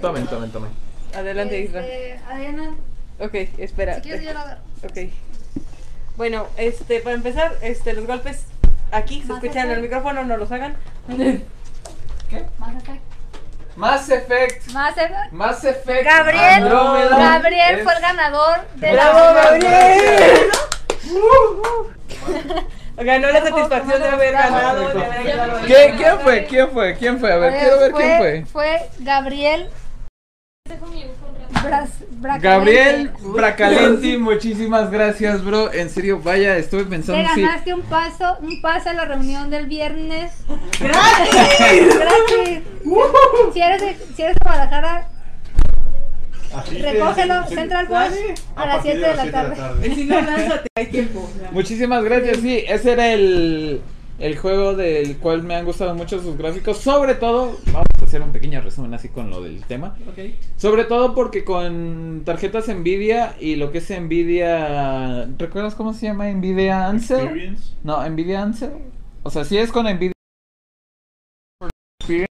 tomen, tomen, tomen. Adelante, Isra. Este, Adriana, Ok, espera. si quieres yo agarro. Ok. Bueno, este, para empezar, este, los golpes aquí se escuchan en el micrófono, no los hagan. Más Effect. Mass Effect. Más Effect. Mass Effect. Gabriel, Andrómeda Gabriel fue el ganador de ¡Bravo, la Gabriel! Ganó la satisfacción de haber ganado. de haber ¿Qué- ¿Quién fue? ¿Quién fue? ¿Quién fue? A ver, quiero ver quién fue. Fue Gabriel Dejo mi. Bras. Gabriel Bracalenti, muchísimas gracias, bro. En serio, vaya, estuve Te pensando si. ganaste un paso, un pase a la reunión del viernes. ¡Gracias! Gratis. Si eres de, si eres de Guadalajara, Así recógelo, Central Bosch, a las partir 7 de la tarde. Y si no, lánzate, hay tiempo. ya. Muchísimas gracias, sí, ese era el, el juego del cual me han gustado mucho sus gráficos. Sobre todo, vamos a hacer un pequeño resumen así con lo del tema. Sobre todo porque con tarjetas Nvidia y lo que es Nvidia. ¿Recuerdas cómo se llama? Nvidia Ansel. Experience. No, Nvidia Ansel. O sea, si es con Nvidia Experience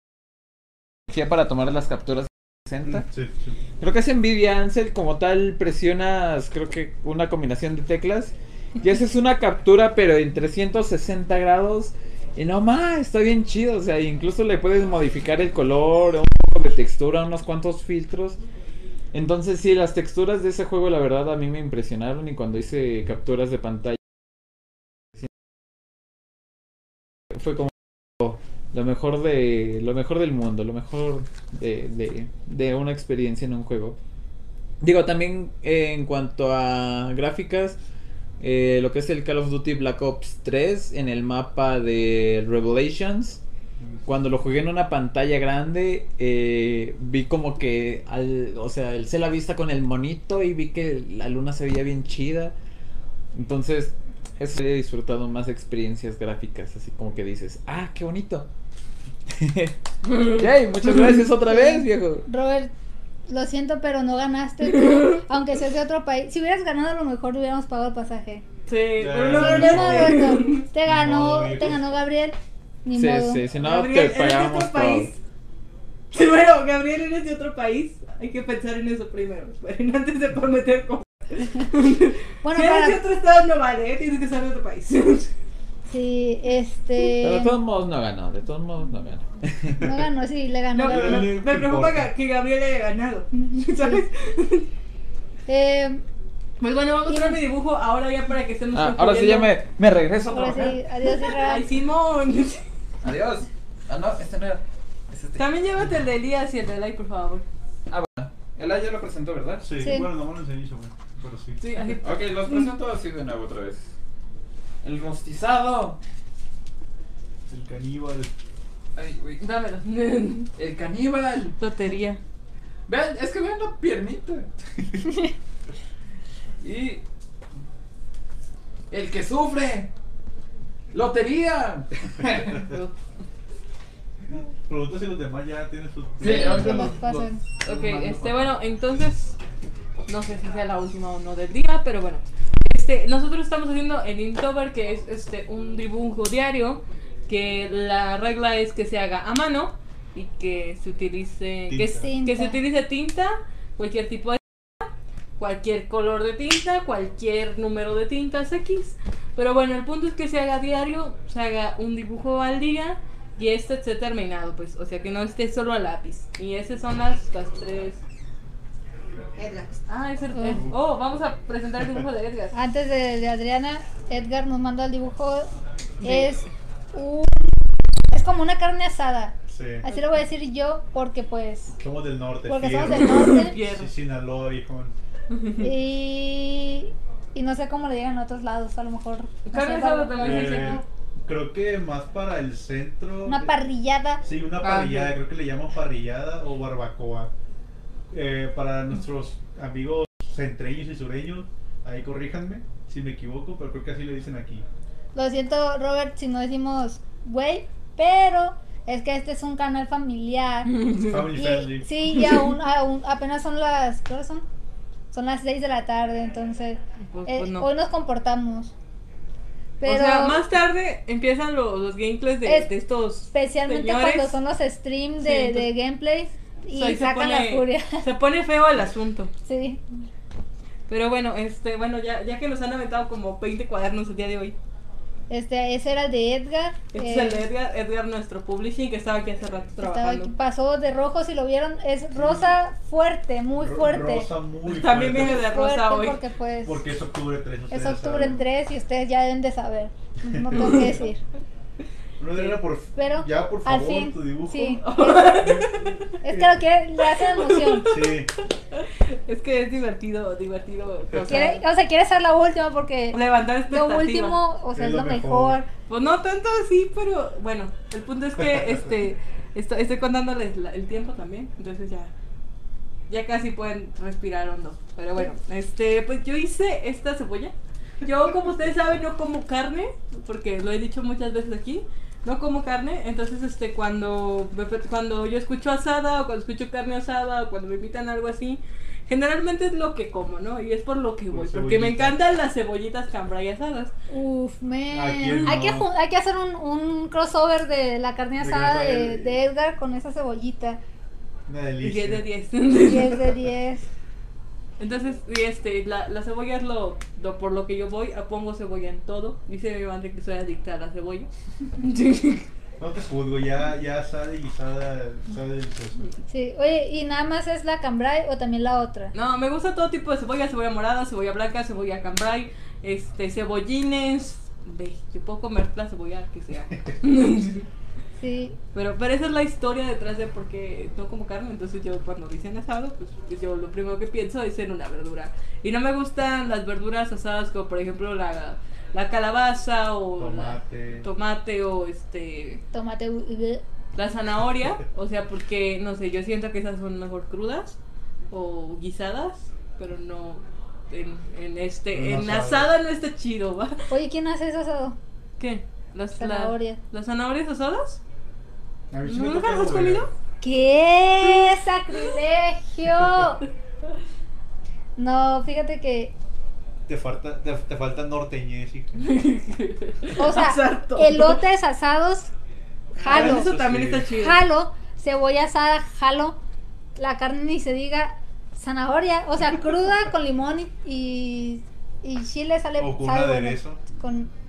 para tomar las capturas 60. Sí, sí. Creo que es Nvidia Ansel, como tal presionas, creo que una combinación de teclas y haces una captura pero en 360 grados y no más, está bien chido, o sea, incluso le puedes modificar el color, un poco de textura, unos cuantos filtros. Entonces sí, las texturas de ese juego la verdad a mí me impresionaron y cuando hice capturas de pantalla fue como lo mejor de lo mejor del mundo, lo mejor de, de, de una experiencia en un juego. Digo, también eh, en cuanto a gráficas, eh, lo que es el Call of Duty Black Ops 3 en el mapa de Revelations, cuando lo jugué en una pantalla grande, eh, vi como que, al, o sea, el la vista con el monito y vi que la luna se veía bien chida. Entonces, eso he disfrutado más experiencias gráficas, así como que dices, ah, qué bonito. Yay, muchas gracias otra vez, viejo. Robert, lo siento, pero no ganaste tú, aunque seas de otro país. Si hubieras ganado, a lo mejor hubiéramos pagado el pasaje. Sí, pero no. Te ganó, modo, te ganó Gabriel. Ni Sí, modo. sí, si no Gabriel, te ¿eres de pagamos otro todo. país? Sí, bueno, Gabriel, eres de otro país. Hay que pensar en eso primero. Esperen, antes de prometer cosas. Bueno, si eres de otro estado, no vale, ¿eh? tienes que ser de otro país. Sí, Pero este. de todos modos no ganó, de todos modos no ganó. No ganó, sí, le ganó No, Gabriel. me, preocupa que, que Gabriel haya ganado. ¿Sabes? Eh, Pues bueno, vamos a mostrar mi dibujo ahora ya para que estemos Ah, ahora sí ya me, me regreso a ahora trabajar. sí, adiós, Ay. Simón. Adiós. Ah, no, este no era. Es este. También llévate el de Elías y el de Lai, por favor. Ah, bueno. Ela ya lo presentó, ¿verdad? Sí, Sí. bueno, no me lo enseñé, pero sí. Sí, así. Ok, los presento así de nuevo otra vez. El rostizado. El caníbal. Ay, güey. Dámelo. El caníbal. Lotería. Vean, es que vean la piernita. y. El que sufre. Lotería. Pregunta si los demás ya tienen sus. Sí, los- pasen. los- Ok, este, bueno, entonces, no sé si sea la última o no del día, pero bueno. Este, nosotros estamos haciendo el Inktober, que es este un dibujo diario, que la regla es que se haga a mano y que se utilice, que, Tinta. que se utilice tinta, cualquier tipo de tinta, cualquier color de tinta, cualquier número de tintas X. Pero bueno, el punto es que se haga diario, se haga un dibujo al día y este esté terminado, pues, o sea que no esté solo a lápiz. Y esas son las, las tres. Edgar. Ah, es. Oh. eh, oh, vamos a presentar el dibujo de Edgar. Antes de, de Adriana, Edgar nos manda el dibujo. Es un. Es como una carne asada. Sí. Así lo voy a decir yo porque, pues. Somos del norte. Porque somos del norte. Sí, Sinaloa, hijo. Y. Y no sé cómo le llegan a otros lados. A lo mejor. no Carne asada también. Eh, creo que más para el centro. Una parrillada. Sí, una Ah, parrillada, ok. creo que le llaman parrillada o barbacoa. Eh, para nuestros amigos centreños y sureños, ahí corríjanme si me equivoco, pero creo que así le dicen aquí. Lo siento, Robert, si no decimos güey, pero es que este es un canal familiar. Family Y, friendly. sí, y aún, aún- apenas son las. ¿Qué son? Son las 6 de la tarde, entonces. Pues- eh, pues no. Hoy nos comportamos. Pero. O sea, más tarde empiezan los, los gameplays de, Es- de estos. Especialmente señores. cuando son los streams Sí, de, entonces- de gameplay y o sea, sacan pone- la furia. Se pone feo el asunto. Sí. Pero bueno, este, bueno, ya, ya que nos han aventado como 20 cuadernos el día de hoy. Este, ese era el de Edgar. Este eh, es el de Edgar, Edgar, nuestro publishing, que estaba aquí hace rato estaba trabajando. aquí, pasó de rojo, si lo vieron, es rosa fuerte, muy fuerte. Rosa muy También fuerte. viene de fuerte rosa hoy. porque pues Porque es octubre 3. es octubre saben. 3 y ustedes ya deben de saber. No tengo que decir. No, Adriana, por, Pero ya, por favor, fin, tu dibujo. sí. Es que lo quiere, le hace emoción. Sí. Es que es divertido, divertido. o sea, Quiere, o sea, quiere ser la última porque levantar lo último, o sea, Es es lo lo mejor. mejor. Pues no tanto así, pero bueno, el punto es que este estoy, estoy contándoles la- el tiempo también, entonces ya ya casi pueden respirar hondo. Pero bueno, este pues yo hice esta cebolla. Yo como ustedes saben no como carne, porque lo he dicho muchas veces aquí, no como carne, entonces este cuando cuando yo escucho asada o cuando escucho carne asada o cuando me invitan algo así, generalmente es lo que como, ¿no? Y es por lo que voy, porque me encantan las cebollitas cambray asadas. Uf, ¿A man. quién Hay, que, hay que hacer un, un crossover de la carne asada de, de Edgar con esa cebollita. Una Y delicia. 10 de 10. 10 de 10. Entonces, este, la, la cebolla es lo, lo por lo que yo voy, pongo cebolla en todo. Dice mi madre que soy adicta a la cebolla. No te juzgo, ya, ya sabe guisada, sabe delicioso. Sí, oye, ¿y nada más es la cambray o también la otra? no, me gusta todo tipo de cebolla, cebolla morada, cebolla blanca, cebolla cambray, este, cebollines. Ve, yo puedo comer la cebolla que sea. Sí. Pero, pero esa es la historia detrás de por qué no como carne. Entonces yo cuando dicen asado, pues, pues yo lo primero que pienso es en una verdura. Y no me gustan las verduras asadas como por ejemplo la, la calabaza o Tomate. la tomate o este Tomate. la zanahoria. O sea, porque no sé, yo siento que esas son mejor crudas o guisadas, pero no en, en este En en asado. no está chido, ¿va? Oye, ¿quién hace eso asado? ¿Qué? Las la- Zanahoria. las zanahorias asadas? ¿Nunca has comido? ¡Qué sacrilegio! No, fíjate que, Te falta, te, te falta norteñez, o sea, Exacto. elotes asados, jalo, Eso también sí. está chido. jalo, cebolla asada, jalo, la carne ni se diga, zanahoria, o sea, cruda con limón y, y, y chile sale, O con un sabe bueno. aderezo. con Ah,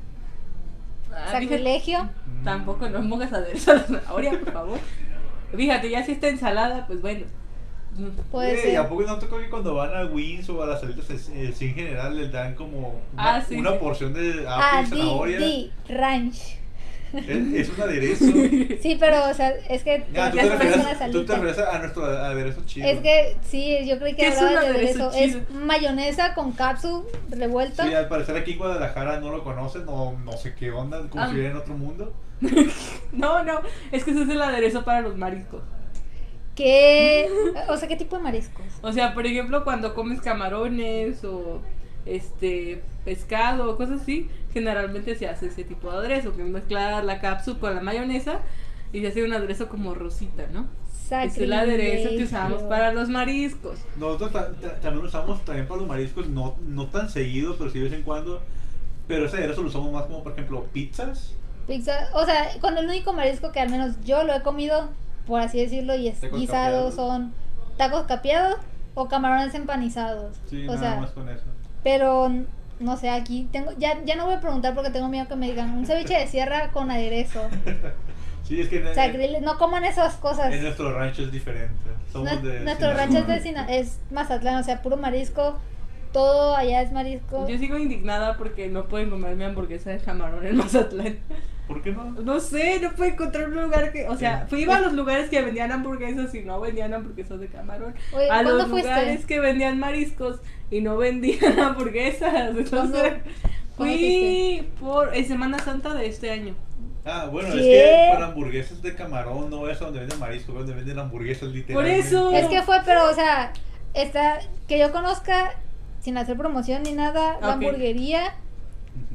sacrilegio. Mm. Tampoco no pongas aderezo a la zanahoria, por favor. Fíjate, ya si está ensalada, pues bueno. Puede Güey, ¿A poco no tocó que cuando van a Wings o a las salitas eh, sí, en general les dan como una, Ah, sí, una sí. porción de Ah, zanahoria? di, ranch. Es, es un aderezo. Sí, pero, o sea, es que Ya, tú te refieres, tú te refieres a nuestro aderezo chido. Es que sí, yo creí que ¿Qué es hablaba un de aderezo aderezo. Es mayonesa con capsu revuelta. Sí, al parecer aquí en Guadalajara no lo conocen, no, no sé qué onda, como Ah. si en otro mundo. No, no, es que ese es el aderezo para los mariscos. ¿Qué? O sea, ¿qué tipo de mariscos? O sea, por ejemplo, cuando comes camarones o este pescado o cosas así, generalmente se hace ese tipo de aderezo, que mezclar la cápsula con la mayonesa y se hace un aderezo como rosita, ¿no? Es el aderezo que usamos para los mariscos. Nosotros ta- ta- también lo usamos también para los mariscos, no, no tan seguido, pero sí de vez en cuando. Pero ese aderezo lo usamos más como, por ejemplo, pizzas. Pizza, o sea, con el único marisco que al menos yo lo he comido, por así decirlo, y es Tacos guisado, capeados. son tacos capeados o camarones empanizados. Sí, o nada sea, más con eso. pero no sé, aquí tengo, ya, ya no voy a preguntar porque tengo miedo que me digan un ceviche de sierra con aderezo. Sí, es que en, Sacrile- no coman esas cosas. en nuestro rancho es diferente. Somos Nue- de nuestro Sinaloa. rancho es, de Sina- es Mazatlán, o sea, puro marisco. Todo allá es marisco. Yo sigo indignada porque no pueden comer mi hamburguesa de camarón en Mazatlán. ¿Por qué no? No sé, no puedo encontrar un lugar que, o sea, fui iba a los lugares que vendían hamburguesas y no vendían hamburguesas de camarón. Oye, a ¿cuándo los fuiste? lugares que vendían mariscos y no vendían hamburguesas. Entonces, ¿Cuándo- cuándo fui por en Semana Santa de este año. Ah, bueno, ¿Qué? es que para hamburguesas de camarón no es donde venden marisco, es donde venden hamburguesas literalmente. eso- Es que fue, pero, o sea, está, que yo conozca, sin hacer promoción ni nada, la hamburguería.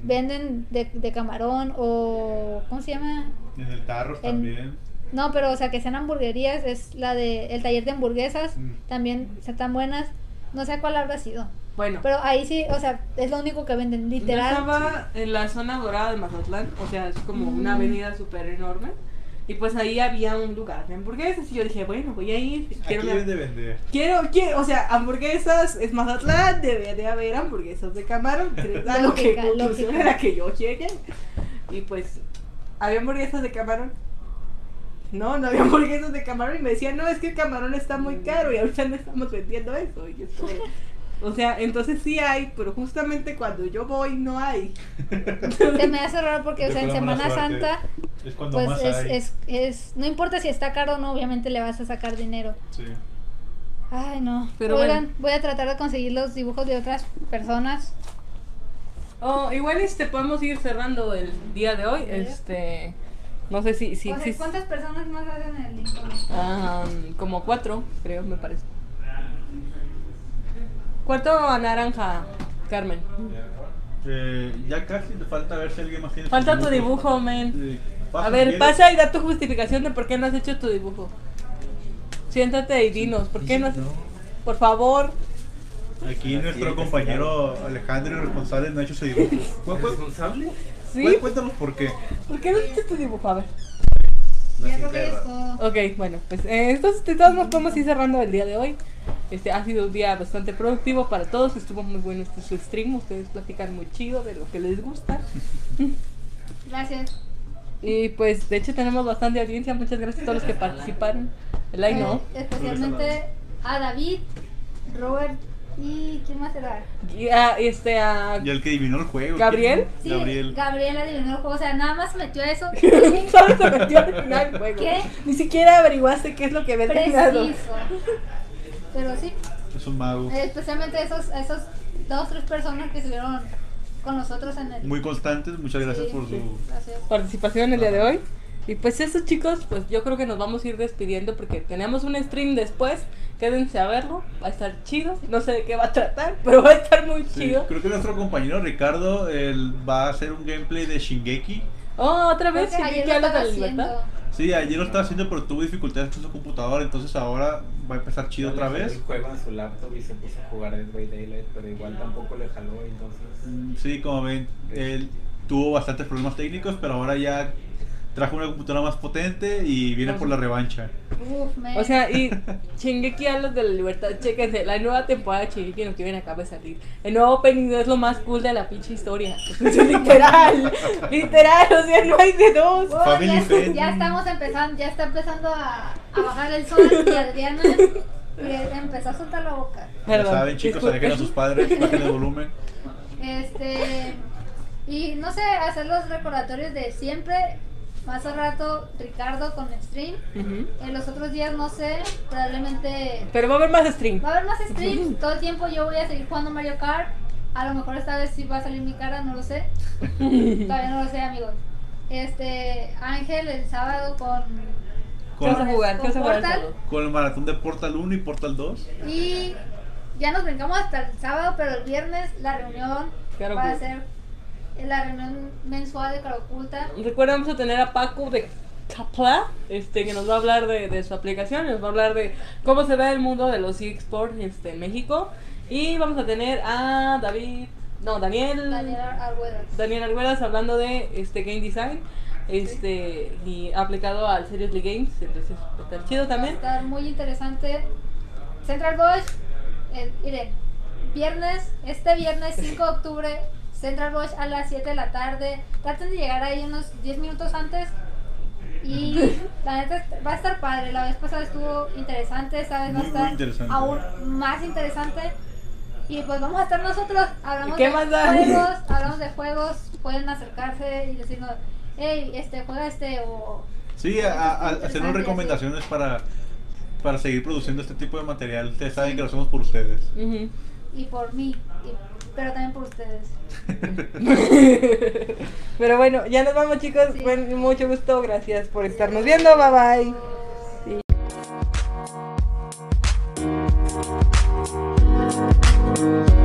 Venden de, de camarón o, ¿cómo se llama? En el Tarros En- también. No, pero, o sea, que sean hamburguerías, es la de, el taller de hamburguesas, Mm. también están buenas, no sé cuál habrá sido, Bueno, pero ahí sí, o sea, es lo único que venden, yo literal. estaba en la zona dorada de Mazatlán, o sea, es como una Mm. avenida súper enorme. Y pues ahí había un lugar de hamburguesas y yo dije, bueno, voy a ir. Aquí quiero una- de vender. Quiero, quiero, o sea, hamburguesas es Mazatlán, debe de haber hamburguesas de camarón. a lo que Lógica, conclusión lógica. a la que yo llegué. y pues había hamburguesas de camarón. No, no había hamburguesas de camarón y me decían, no, es que el camarón está muy caro y ahorita no estamos vendiendo eso. Y yo estoy- O sea, entonces sí hay, pero justamente cuando yo voy no hay. Se me hace raro porque, o sea, en Semana suerte. Santa, Es cuando pues más es, hay. es, es, no importa si está caro o no, obviamente le vas a sacar dinero. Sí. Ay, no. Pero Oigan, bueno. voy a tratar de conseguir los dibujos de otras personas. Oh, igual este podemos ir cerrando el día de hoy. Este, no sé si, si, O sea, si- ¿Cuántas personas más hacen el informe? Ah, como cuatro, creo, me parece. Cuarto a naranja, Carmen. Eh, ya casi te falta ver si alguien más tiene. Falta tu dibujos. dibujo, men. Sí. A ver, ¿quieres? pasa y da tu justificación de por qué no has hecho tu dibujo. Siéntate y dinos, ¿por qué no has... Por favor. Aquí nuestro es, compañero Alejandro, irresponsable, no ha hecho su dibujo. ¿Cuál- cuál- ¿Responsable? ¿Sí? Cuéntanos por qué. ¿Por qué no has hecho tu dibujo? A ver. Ya todo. Ok, bueno, pues eh, entonces de todos modos podemos ir cerrando el día de hoy. Este ha sido un día bastante productivo para todos, estuvo muy bueno este su stream, ustedes platican muy chido de lo que les gusta. Gracias. Y pues de hecho tenemos bastante audiencia, muchas gracias a todos los que participaron. El no. Eh, especialmente a David, Robert y ¿quién más será? Y a, este a Y el que adivinó el juego. ¿Gabriel? Sí, Gabriel. Gabriel adivinó el juego, o sea, nada más metió eso. Solo se metió al final del juego. ¿Qué? Ni siquiera averiguaste qué es lo que había. Preciso. Pero sí, Es un mago. eh, especialmente esos, esos dos, tres personas que estuvieron con nosotros en el... Muy constantes, muchas gracias Sí, por su. gracias. participación el día de hoy. Y pues eso chicos, pues yo creo que nos vamos a ir despidiendo porque tenemos un stream después. Quédense a verlo, va a estar chido. No sé de qué va a tratar, pero va a estar muy Sí, chido. creo que nuestro compañero Ricardo él va a hacer un gameplay de Shingeki. Oh, otra Creo vez, que sí, ayer que lo estaba la libertad. haciendo. Sí, ayer lo estaba haciendo, pero tuvo dificultades con su computadora, entonces ahora va a empezar chido otra vez. El juego en su laptop y se puso a jugar Dead by Daylight, pero igual tampoco le jaló, entonces. Sí, como ven, él tuvo bastantes problemas técnicos, pero ahora ya trajo una computadora más potente y viene por la revancha. Uf, me... O sea, y Shingeki habla de la libertad. Chéquense, la nueva temporada de Shingeki no que viene acaba de salir. El nuevo opening es lo más cool de la pinche historia. literal, literal, o sea, no hay de dos. Oh, Family ya, estamos empezando, ya está empezando a, a bajar el sol y Adriana empezó a soltar la boca. Ya Perdón, saben, chicos, alejen a sus padres, bajen el volumen. Este y no sé, hacer los recordatorios de siempre. Más al rato Ricardo con stream. Ujú. En los otros días no sé, probablemente Pero va a haber más stream. va a haber más streams. Todo el tiempo yo voy a seguir jugando Mario Kart. A lo mejor esta vez sí va a salir mi cara, no lo sé. Todavía no lo sé, amigos. Este Ángel el sábado con ¿Qué vas a Con, jugar? ¿Qué vas a jugar Portal. con el maratón de Portal 1 y Portal 2. Y ya nos brincamos hasta el sábado, pero el viernes la reunión Claro va a que- ser la reunión mensual de Cara Oculta. Recuerda, vamos a tener a Paco de Capla, este, que nos va a hablar de, de su aplicación, nos va a hablar de cómo se ve el mundo de los eSports este, en México. Y vamos a tener a David, no, Daniel, Daniel Arguedas. Daniel Arguedas hablando de este game design este y aplicado al Seriously Games, entonces va a estar chido Va a también. estar muy interesante. Central Boys, eh, miren, viernes, este viernes 5 de octubre, Central Boys a las 7 de la tarde. Traten de llegar ahí unos 10 minutos antes. Y la neta va a estar padre. La vez pasada estuvo interesante, esta vez va a Muy, muy estar aún más interesante. Y pues vamos a estar nosotros. Hablamos ¿Qué de más juegos, hablamos de juegos. Pueden acercarse y decirnos, hey, este, juega este o. Sí, a, a- así. recomendaciones para, para seguir produciendo este tipo de material. Ustedes saben que lo hacemos por ustedes. Ujú. y por mí, pero también por ustedes. Pero bueno, ya nos vamos chicos. Sí. Mucho gusto. Gracias por estarnos viendo. Bye bye.